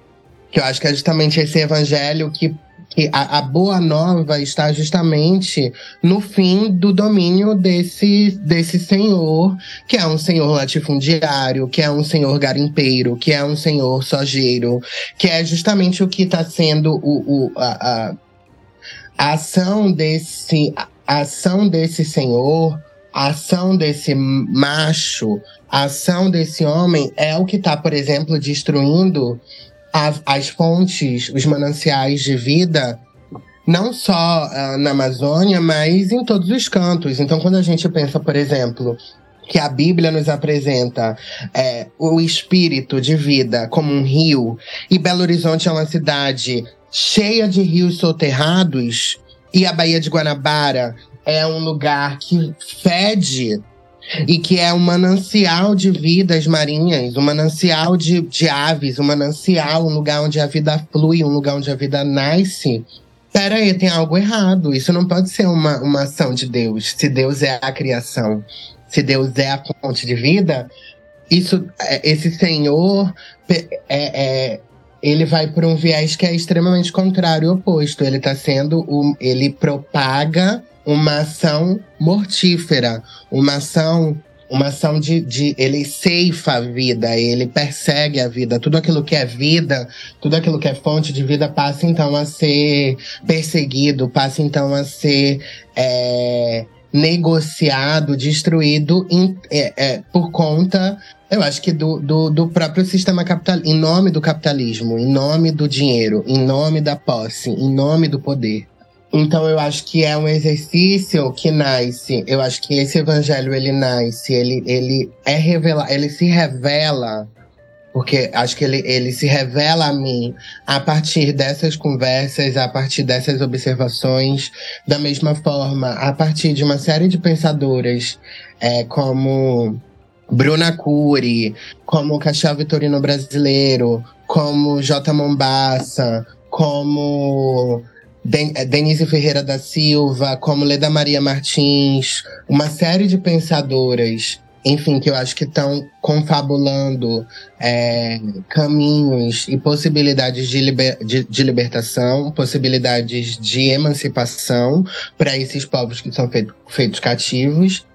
que eu acho que é justamente esse evangelho que que a, a, boa nova está justamente no fim do domínio desse, desse senhor, que é um senhor latifundiário, que é um senhor garimpeiro, que é um senhor sojeiro, que é justamente o que está sendo o, o, a, a, a ação desse, a ação desse senhor, a ação desse macho, a ação desse homem é o que está, por exemplo, destruindo as, as fontes, os mananciais de vida, não só uh, na Amazônia, mas em todos os cantos. Então, quando a gente pensa, por exemplo, que a Bíblia nos apresenta é, o espírito de vida como um rio, e Belo Horizonte é uma cidade cheia de rios soterrados, e a Baía de Guanabara é um lugar que fede e que é um manancial de vidas marinhas, um manancial de, de aves, um manancial, um lugar onde a vida flui, um lugar onde a vida nasce. Pera aí, tem algo errado. Isso não pode ser uma, uma ação de Deus. Se Deus é a criação, se Deus é a fonte de vida, isso, é, esse Senhor é, é, ele vai por um viés que é extremamente contrário e oposto. Ele está sendo, um, ele propaga uma ação mortífera, uma ação uma ação de, de, ele ceifa a vida, ele persegue a vida. Tudo aquilo que é vida, tudo aquilo que é fonte de vida passa então a ser perseguido, passa então a ser é, negociado, destruído em, é, é, por conta, eu acho que do, do, do próprio sistema capital, em nome do capitalismo, em nome do dinheiro, em nome da posse, em nome do poder. Então eu acho que é um exercício que nasce. Eu acho que esse evangelho ele nasce, ele, ele é revela, ele se revela, porque acho que ele, ele se revela a mim a partir dessas conversas, a partir dessas observações, da mesma forma, a partir de uma série de pensadoras é, como Bruna Cury, como Cachel Vitorino Brasileiro, como J. Mombassa, como Den eh, Denise Ferreira da Silva, como Leda Maria Martins, uma série de pensadoras, enfim, que eu acho que estão confabulando é, caminhos e possibilidades de, liber de, de, libertação, possibilidades de emancipação para esses povos que são feito, feitos cativos.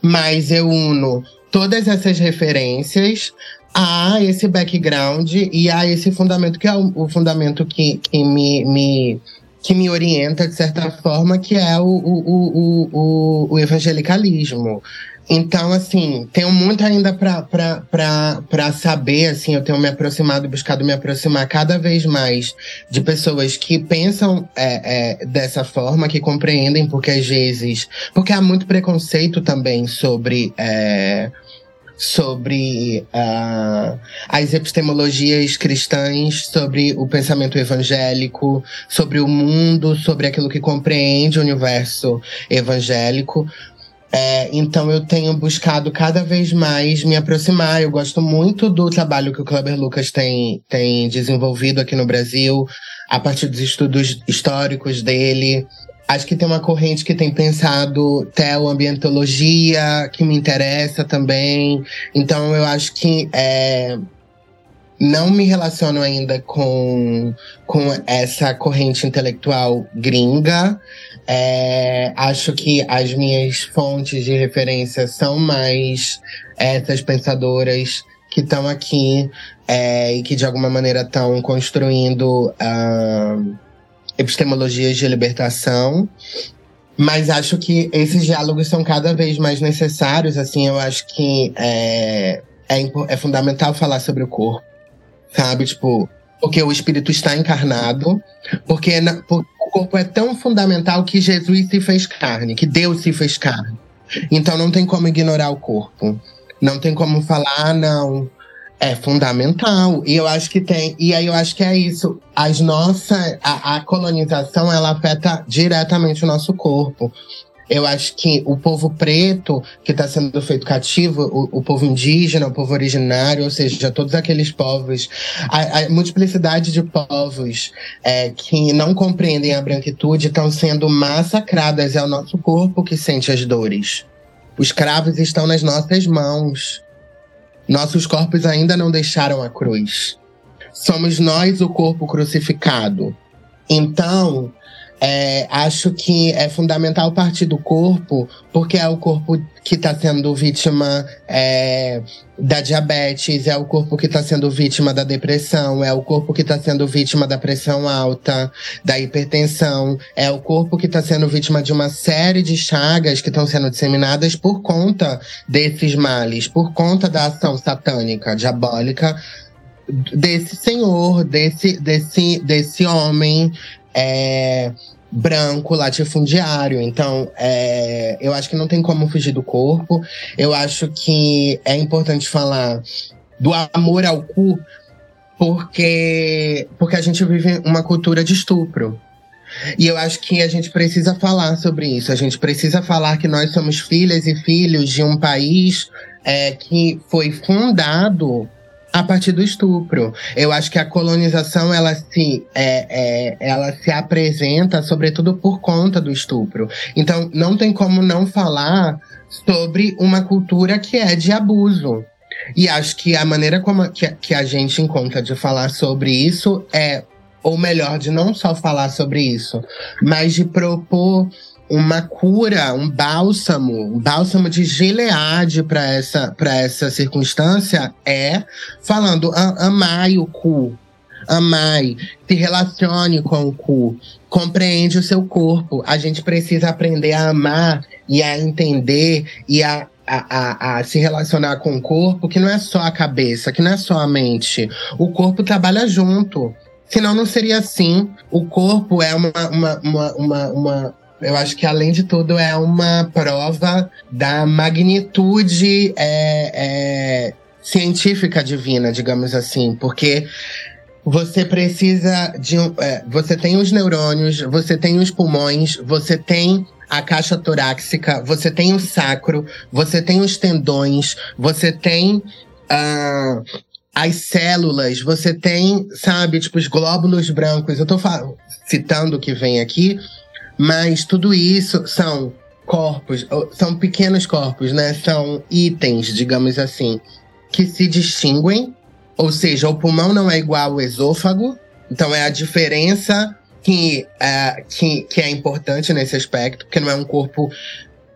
Mas eu uno todas essas referências a esse background e a esse fundamento, que é o fundamento que, que me, me que me orienta de certa forma, que é o, o, o, o, evangelicalismo. Então, assim, tenho muito ainda para saber, assim, eu tenho me aproximado, buscado me aproximar cada vez mais de pessoas que pensam é, é, dessa forma, que compreendem, porque às vezes. Porque há muito preconceito também sobre. É, sobre uh, as epistemologias cristãs, sobre o pensamento evangélico, sobre o mundo, sobre aquilo que compreende o universo evangélico. É, então eu tenho buscado cada vez mais me aproximar. Eu gosto muito do trabalho que o Kleber Lucas tem, tem desenvolvido aqui no Brasil, a partir dos estudos históricos dele. Acho que tem uma corrente que tem pensado teoambientologia, que me interessa também. Então eu acho que é, não me relaciono ainda com, com essa corrente intelectual gringa. É, acho que as minhas fontes de referência são mais essas pensadoras que estão aqui é, e que de alguma maneira estão construindo uh, epistemologias de libertação. Mas acho que esses diálogos são cada vez mais necessários. Assim, eu acho que é, é, é fundamental falar sobre o corpo, sabe? Tipo, porque o espírito está encarnado, porque, na, por, o corpo é tão fundamental que Jesus se fez carne, que Deus se fez carne. Então não tem como ignorar o corpo. Não tem como falar, ah, não. É fundamental. E eu acho que tem. E aí eu acho que é isso. As nossas. A, a colonização, ela afeta diretamente o nosso corpo. Eu acho que o povo preto que está sendo feito cativo, o, o, povo indígena, o povo originário, ou seja, todos aqueles povos, a, a multiplicidade de povos é, que não compreendem a branquitude estão sendo massacradas. É o nosso corpo que sente as dores. Os cravos estão nas nossas mãos. Nossos corpos ainda não deixaram a cruz. Somos nós o corpo crucificado. Então, é, acho que é fundamental partir do corpo, porque é o corpo que está sendo vítima é, da diabetes, é o corpo que está sendo vítima da depressão, é o corpo que está sendo vítima da pressão alta, da hipertensão, é o corpo que está sendo vítima de uma série de chagas que estão sendo disseminadas por conta desses males, por conta da ação satânica, diabólica desse senhor, desse, desse, desse homem é, branco, latifundiário. Então, é, eu acho que não tem como fugir do corpo. Eu acho que é importante falar do amor ao cu, porque, porque a gente vive uma cultura de estupro. E eu acho que a gente precisa falar sobre isso. A gente precisa falar que nós somos filhas e filhos de um país é, que foi fundado a partir do estupro. Eu acho que a colonização ela se, é, é, ela se apresenta sobretudo por conta do estupro. Então não tem como não falar sobre uma cultura que é de abuso. E acho que a maneira como a, que, que a gente encontra de falar sobre isso é, ou melhor, de não só falar sobre isso, mas de propor uma cura, um bálsamo, um bálsamo de Gileade para essa, essa circunstância é falando amai o cu, amai, se relacione com o cu, compreende o seu corpo. A gente precisa aprender a amar e a entender e a a, a, a, se relacionar com o corpo, que não é só a cabeça, que não é só a mente. O corpo trabalha junto. Senão não seria assim. O corpo é uma, uma, uma, uma, uma eu acho que, além de tudo, é uma prova da magnitude é, é, científica divina, digamos assim, porque você precisa de. É, você tem os neurônios, você tem os pulmões, você tem a caixa torácica, você tem o sacro, você tem os tendões, você tem. Uh, as células, você tem, sabe, tipo, os glóbulos brancos. Eu tô citando o que vem aqui, mas tudo isso são corpos, são pequenos corpos, né? São itens, digamos assim, que se distinguem. Ou seja, o pulmão não é igual ao esôfago. Então é a diferença que é, que, que é importante nesse aspecto, porque não é um corpo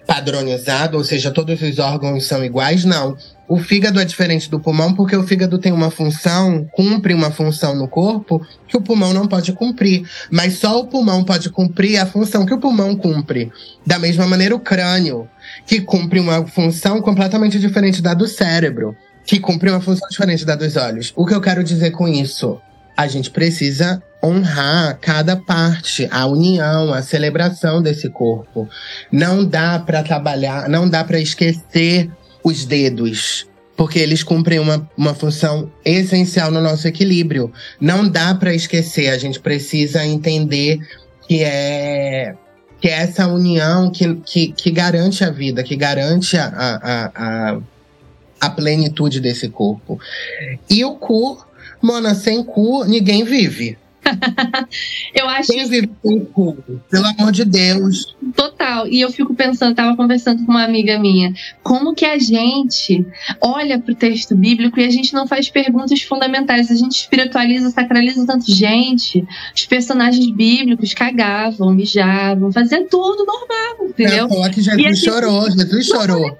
padronizado, ou seja, todos os órgãos são iguais, não. O fígado é diferente do pulmão porque o fígado tem uma função, cumpre uma função no corpo que o pulmão não pode cumprir. Mas só o pulmão pode cumprir a função que o pulmão cumpre. Da mesma maneira, o crânio, que cumpre uma função completamente diferente da do cérebro, que cumpre uma função diferente da dos olhos. O que eu quero dizer com isso? A gente precisa honrar cada parte, a união, a celebração desse corpo. Não dá para trabalhar, não dá para esquecer os dedos, porque eles cumprem uma, uma função essencial no nosso equilíbrio. Não dá para esquecer, a gente precisa entender que é que é essa união que, que, que garante a vida, que garante a, a, a, a plenitude desse corpo. E o cu, Mona, sem cu, ninguém vive. Eu acho. Quem vive sem? Pelo amor de Deus. Total. E eu fico pensando, tava conversando com uma amiga minha, como que a gente olha para o texto bíblico e a gente não faz perguntas fundamentais. A gente espiritualiza, sacraliza tanto. Gente, os personagens bíblicos cagavam, mijavam, faziam tudo normal, entendeu? É, que Jesus assim, chorou, Jesus chorou.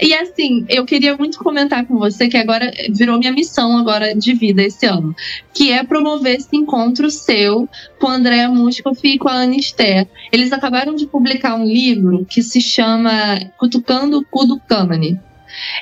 E assim, eu queria muito comentar com você que agora virou minha missão agora de vida esse ano, que é promover esse encontro seu com a Andrea Muscoff e com a Anister. Eles acabaram de publicar um livro que se chama Cutucando o Cu do Cânone.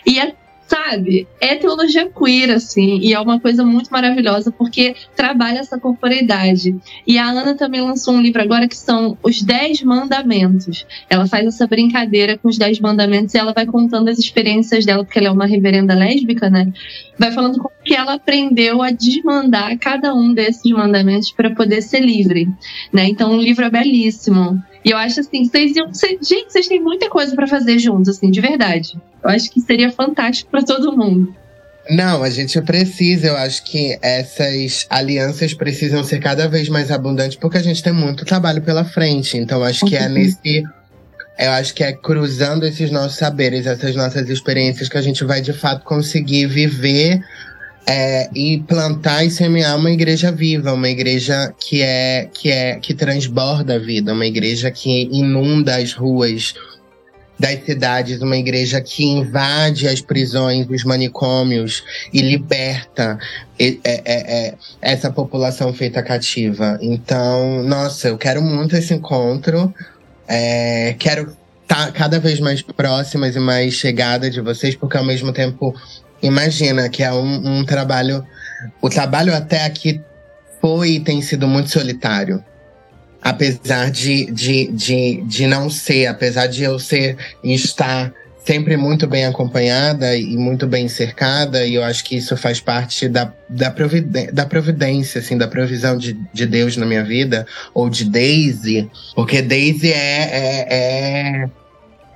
E é sabe? É teologia queer, assim, e é uma coisa muito maravilhosa porque trabalha essa corporeidade. E a Ana também lançou um livro agora que são os Dez Mandamentos. Ela faz essa brincadeira com os Dez Mandamentos e ela vai contando as experiências dela, porque ela é uma reverenda lésbica, né? Vai falando como que ela aprendeu a desmandar cada um desses mandamentos para poder ser livre, né? Então, o livro é belíssimo. E eu acho assim, vocês iam. gente, vocês têm muita coisa para fazer juntos, assim, de verdade. Eu acho que seria fantástico para todo mundo. Não, a gente precisa. Eu acho que essas alianças precisam ser cada vez mais abundantes, porque a gente tem muito trabalho pela frente. Então, acho que é nesse. Eu acho que é cruzando esses nossos saberes, essas nossas experiências, que a gente vai de fato conseguir viver é, e plantar e semear uma igreja viva, uma igreja que é que é que transborda a vida, uma igreja que inunda as ruas das cidades, uma igreja que invade as prisões, os manicômios e liberta é, é, é, essa população feita cativa. Então, nossa, eu quero muito esse encontro. É, quero estar tá cada vez mais próximas e mais chegada de vocês, porque ao mesmo tempo Imagina que é um, um trabalho. O trabalho até aqui foi e tem sido muito solitário. Apesar de, de, de, de não ser, apesar de eu ser e estar sempre muito bem acompanhada e muito bem cercada, e eu acho que isso faz parte da, da, providência, da providência, assim, da provisão de, de Deus na minha vida, ou de Daisy, porque Daisy é, é, é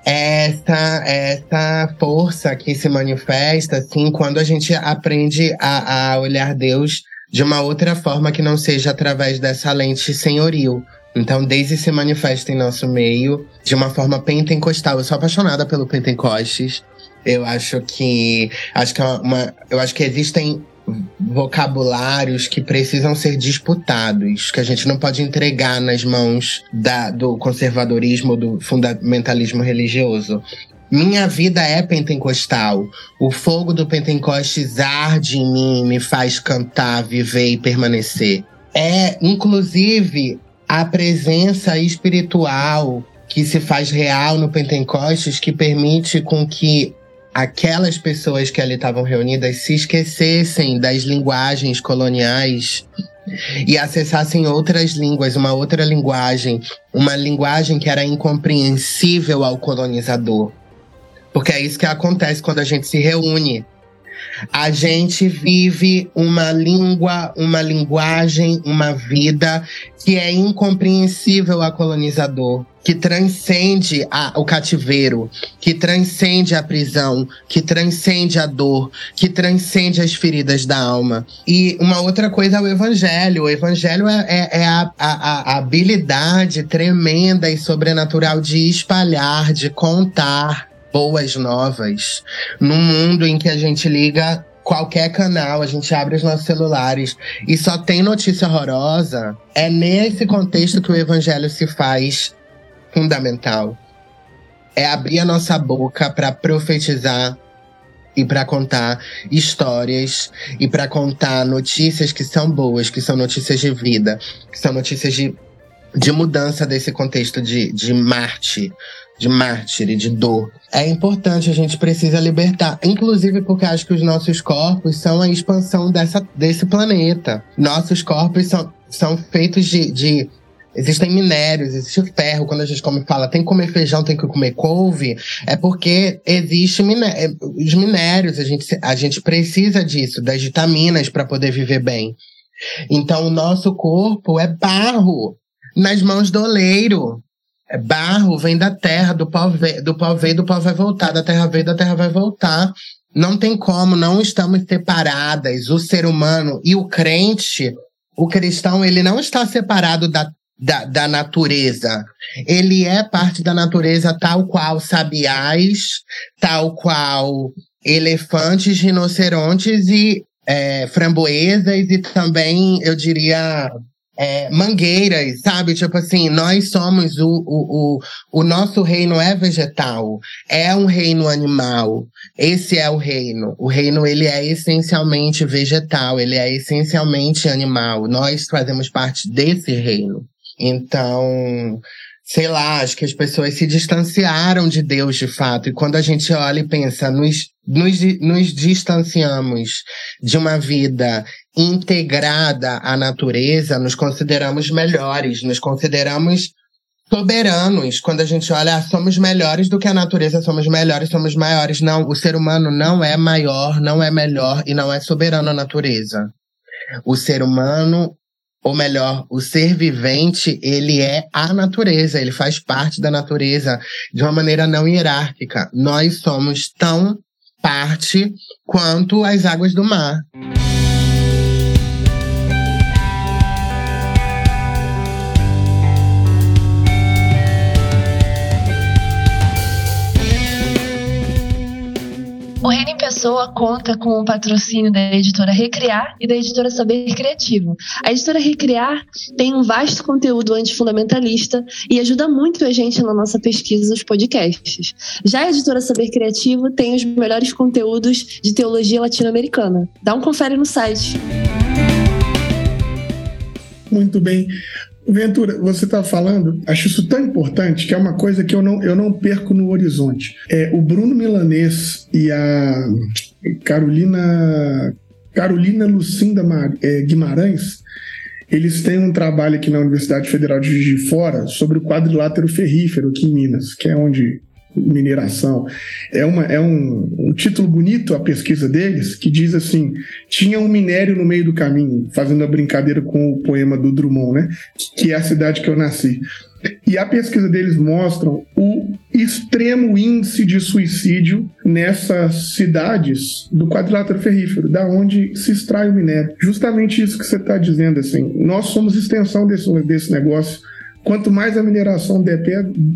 essa, essa força que se manifesta, assim, quando a gente aprende a, a olhar Deus de uma outra forma que não seja através dessa lente senhoril. Então, Daisy se manifesta em nosso meio de uma forma pentecostal. Eu sou apaixonada pelo Pentecostes. Eu acho que acho que é uma, eu acho que existem vocabulários que precisam ser disputados, que a gente não pode entregar nas mãos da, do conservadorismo, do fundamentalismo religioso. Minha vida é pentecostal. O fogo do Pentecostes arde em mim, me faz cantar, viver e permanecer. É, inclusive, a presença espiritual que se faz real no Pentecostes que permite com que aquelas pessoas que ali estavam reunidas se esquecessem das linguagens coloniais e acessassem outras línguas, uma outra linguagem, uma linguagem que era incompreensível ao colonizador. Porque é isso que acontece quando a gente se reúne. A gente vive uma língua, uma linguagem, uma vida que é incompreensível ao colonizador que transcende a, o cativeiro, que transcende a prisão, que transcende a dor, que transcende as feridas da alma. E uma outra coisa é o evangelho. O evangelho é, é, é a, a, a habilidade tremenda e sobrenatural de espalhar, de contar boas novas num mundo em que a gente liga qualquer canal, a gente abre os nossos celulares e só tem notícia horrorosa, é nesse contexto que o evangelho se faz fundamental. é abrir a nossa boca para profetizar e para contar histórias e para contar notícias que são boas, que são notícias de vida, que são notícias de, de mudança desse contexto de, de Marte, de mártir, de dor. É importante, a gente precisa libertar. Inclusive porque acho que os nossos corpos são a expansão dessa, desse planeta. Nossos corpos são, são feitos de, de Existem minérios, existe ferro. Quando a gente come fala tem que comer feijão, tem que comer couve, é porque existe miné é, os minérios. A gente, a gente precisa disso, das vitaminas para poder viver bem. Então, o nosso corpo é barro nas mãos do oleiro. É barro, vem da terra, do pau, veio, do pau veio, do pau vai voltar, da terra veio, da terra vai voltar. Não tem como, não estamos separadas. O ser humano e o crente, o cristão, ele não está separado da, da, da natureza. Ele é parte da natureza tal qual sabiás, tal qual elefantes, rinocerontes e é, framboesas e também, eu diria, é, mangueiras, sabe? Tipo assim, nós somos o, o, o, o nosso reino é vegetal, é um reino animal. Esse é o reino. O reino ele é essencialmente vegetal, ele é essencialmente animal. Nós fazemos parte desse reino. Então, sei lá, acho que as pessoas se distanciaram de Deus de fato. E quando a gente olha e pensa, nos, nos, nos distanciamos de uma vida integrada à natureza, nos consideramos melhores, nos consideramos soberanos. Quando a gente olha, ah, somos melhores do que a natureza, somos melhores, somos maiores. Não, o ser humano não é maior, não é melhor e não é soberano à natureza. O ser humano ou melhor, o ser vivente, ele é a natureza, ele faz parte da natureza de uma maneira não hierárquica. Nós somos tão parte quanto as águas do mar. O Reino em Pessoa conta com o patrocínio da editora Recriar e da editora Saber Criativo. A editora Recriar tem um vasto conteúdo antifundamentalista e ajuda muito a gente na nossa pesquisa dos podcasts. Já a editora Saber Criativo tem os melhores conteúdos de teologia latino-americana. Dá um confere no site. Muito bem. Ventura, você está falando, acho isso tão importante que é uma coisa que eu não, eu não perco no horizonte. É, o Bruno Milanês e a Carolina Carolina Lucinda é, Guimarães, eles têm um trabalho aqui na Universidade Federal de Juiz de Fora sobre o quadrilátero ferrífero aqui em Minas, que é onde mineração. É, uma, é um, um, título bonito a pesquisa deles, que diz assim: tinha um minério no meio do caminho, fazendo a brincadeira com o poema do Drummond, né? Que é a cidade que eu nasci. E a pesquisa deles mostra o extremo índice de suicídio nessas cidades do quadrilátero ferrífero, da onde se extrai o minério. Justamente isso que você está dizendo, assim. Nós somos extensão desse, desse negócio Quanto mais a mineração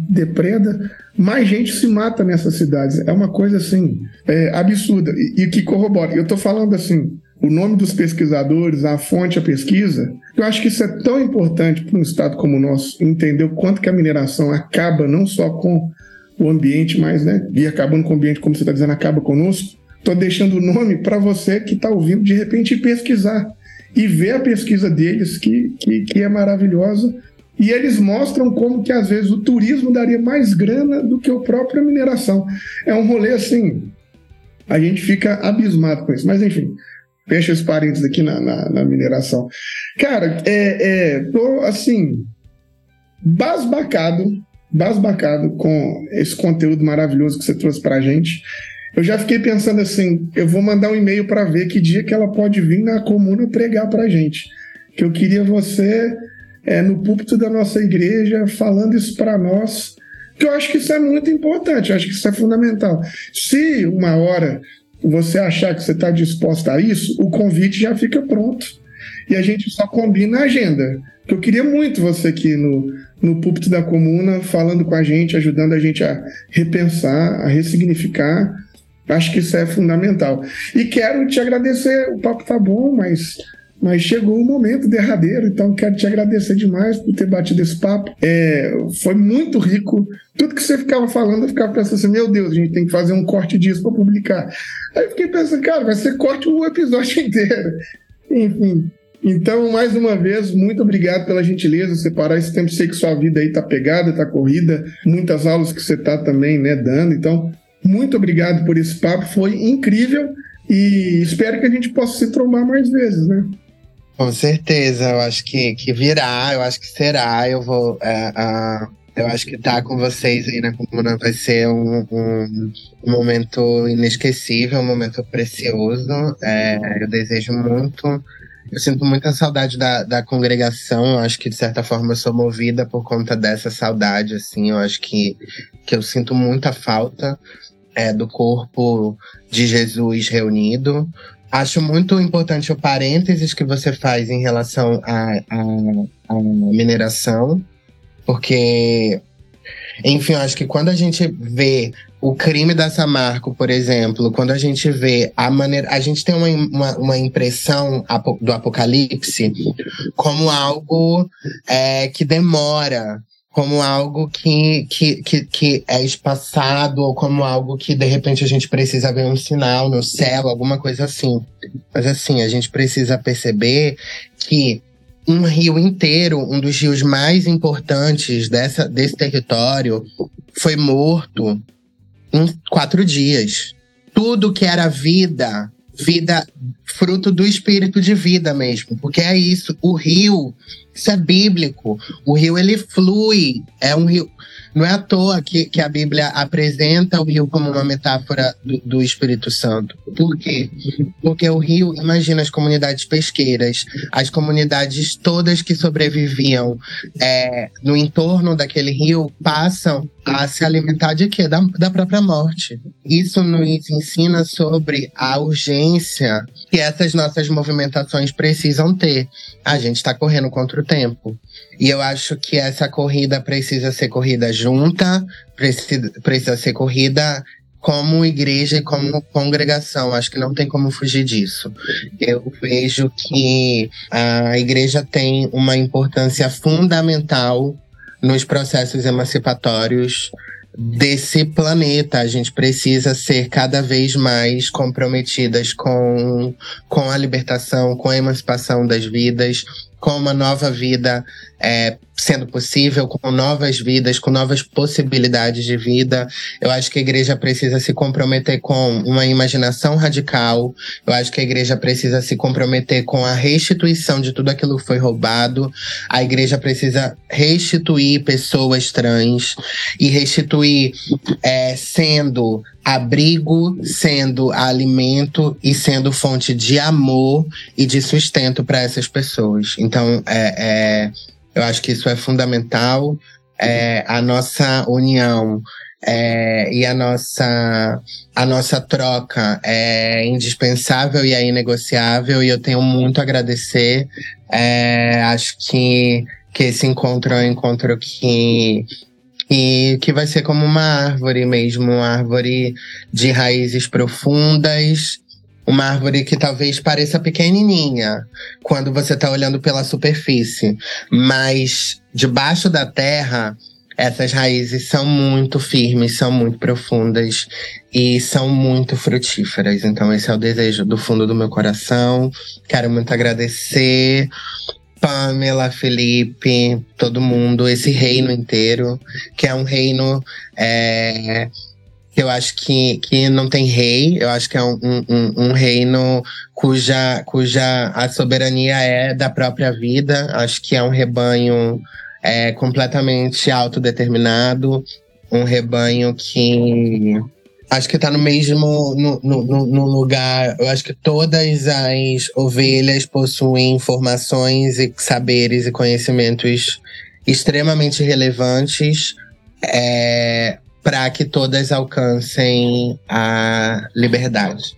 depreda, mais gente se mata nessas cidades. É uma coisa assim é, absurda e, e que corrobora. Eu estou falando assim, o nome dos pesquisadores, a fonte, a pesquisa. Eu acho que isso é tão importante para um estado como o nosso entender o quanto que a mineração acaba não só com o ambiente, mas né, e acabando com o ambiente, como você está dizendo, acaba conosco. Estou deixando o nome para você que está ouvindo de repente pesquisar e ver a pesquisa deles que, que, que é maravilhosa e eles mostram como que às vezes o turismo daria mais grana do que a própria mineração. É um rolê assim, a gente fica abismado com isso. Mas enfim, fecha os parênteses aqui na, na, na mineração. Cara, é, é, tô assim, basbacado, basbacado com esse conteúdo maravilhoso que você trouxe pra gente. Eu já fiquei pensando assim, eu vou mandar um e-mail para ver que dia que ela pode vir na comuna pregar pra gente. Que eu queria você é, no púlpito da nossa igreja, falando isso para nós, que eu acho que isso é muito importante, eu acho que isso é fundamental. Se uma hora você achar que você está disposta a isso, o convite já fica pronto. E a gente só combina a agenda. Que eu queria muito você aqui no, no púlpito da comuna, falando com a gente, ajudando a gente a repensar, a ressignificar. Acho que isso é fundamental. E quero te agradecer. O papo tá bom, mas mas chegou o momento derradeiro, então quero te agradecer demais por ter batido esse papo. É, foi muito rico. Tudo que você ficava falando, eu ficava pensando assim: meu Deus, a gente tem que fazer um corte disso para publicar. Aí eu fiquei pensando, cara, vai ser corte o episódio inteiro. Enfim. Então, mais uma vez, muito obrigado pela gentileza, separar esse tempo. Sei que sua vida aí tá pegada, tá corrida, muitas aulas que você tá também, né, dando. Então, muito obrigado por esse papo, foi incrível e espero que a gente possa se trombar mais vezes, né? Com certeza, eu acho que, que virá, eu acho que será. Eu vou. É, eu acho que estar tá com vocês aí na comuna vai ser um, um, um, momento inesquecível, um momento precioso. É, eu desejo muito. Eu sinto muita saudade da, da congregação. Eu acho que, de certa forma, eu sou movida por conta dessa saudade, assim. Eu acho que, que eu sinto muita falta é, do corpo de Jesus reunido. Acho muito importante o parênteses que você faz em relação à, à, mineração, porque, enfim, eu acho que quando a gente vê o crime da Samarco, por exemplo, quando a gente vê a maneira. A gente tem uma, uma, uma impressão do apocalipse como algo é, que demora como algo que, que, que, que, é espaçado ou como algo que de repente a gente precisa ver um sinal no céu, alguma coisa assim. Mas assim, a gente precisa perceber que um rio inteiro, um dos rios mais importantes dessa, desse território, foi morto em quatro dias. Tudo que era vida, vida, fruto do espírito de vida mesmo, porque é isso. O rio isso é bíblico. O rio ele flui. É um rio. Não é à toa que, que a Bíblia apresenta o rio como uma metáfora do, do Espírito Santo. Por quê? Porque o rio, imagina as comunidades pesqueiras, as comunidades todas que sobreviviam é, no entorno daquele rio passam a se alimentar de quê? Da, da própria morte. Isso nos ensina sobre a urgência que essas nossas movimentações precisam ter. A gente está correndo contra o tempo. E eu acho que essa corrida precisa ser corrida junta, precisa, precisa ser corrida como igreja e como congregação. Acho que não tem como fugir disso. Eu vejo que a igreja tem uma importância fundamental nos processos emancipatórios desse planeta. A gente precisa ser cada vez mais comprometidas com, com a libertação, com a emancipação das vidas, com uma nova vida é, sendo possível, com novas vidas, com novas possibilidades de vida. Eu acho que a igreja precisa se comprometer com uma imaginação radical. Eu acho que a igreja precisa se comprometer com a restituição de tudo aquilo que foi roubado. A igreja precisa restituir pessoas trans e restituir é, sendo abrigo, sendo alimento e sendo fonte de amor e de sustento para essas pessoas. Então, é, é eu acho que isso é fundamental. É, a nossa união é, e a nossa, a nossa troca é indispensável e é inegociável, e eu tenho muito a agradecer. É, acho que, que esse encontro é um encontro que, que, que vai ser como uma árvore mesmo uma árvore de raízes profundas uma árvore que talvez pareça pequenininha quando você está olhando pela superfície, mas debaixo da terra essas raízes são muito firmes, são muito profundas e são muito frutíferas. Então, esse é o desejo do fundo do meu coração. Quero muito agradecer. Pamela, Felipe, todo mundo, esse reino inteiro, que é um reino é, eu acho que, que não tem rei, eu acho que é um, um, um, reino cuja, cuja a soberania é da própria vida, acho que é um rebanho é, completamente autodeterminado, um rebanho que acho que está no mesmo no, no, no, lugar. Eu acho que todas as ovelhas possuem informações e saberes e conhecimentos extremamente relevantes. É, para que todas alcancem a liberdade.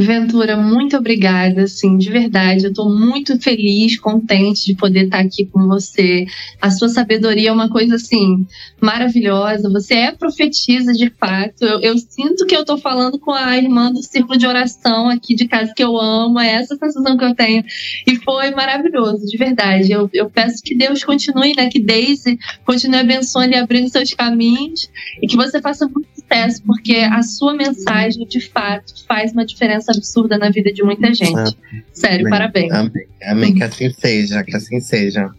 Ventura, muito obrigada, assim, de verdade. Eu tô muito feliz, contente de poder estar aqui com você. A sua sabedoria é uma coisa, assim, maravilhosa. Você é profetisa, de fato. Eu, eu sinto que eu tô falando com a irmã do círculo de oração aqui de casa que eu amo. É essa sensação que eu tenho. E foi maravilhoso, de verdade. Eu, eu peço que Deus continue, né? Que Daisy continue abençoando e abrindo seus caminhos. E que você faça muito sucesso, porque a sua mensagem, de fato, faz uma diferença absurda na vida de muita gente. Amém. Sério, Amém. parabéns. Amém. Amém. Que assim seja, que assim seja.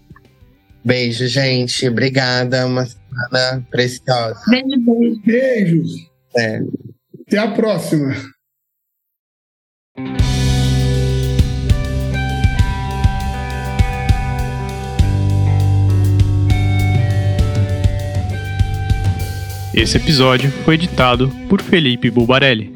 Beijo, gente. Obrigada. Uma semana preciosa. Beijo, beijo. Beijos. É. Até a próxima. Esse episódio foi editado por Felipe Bulbarelli.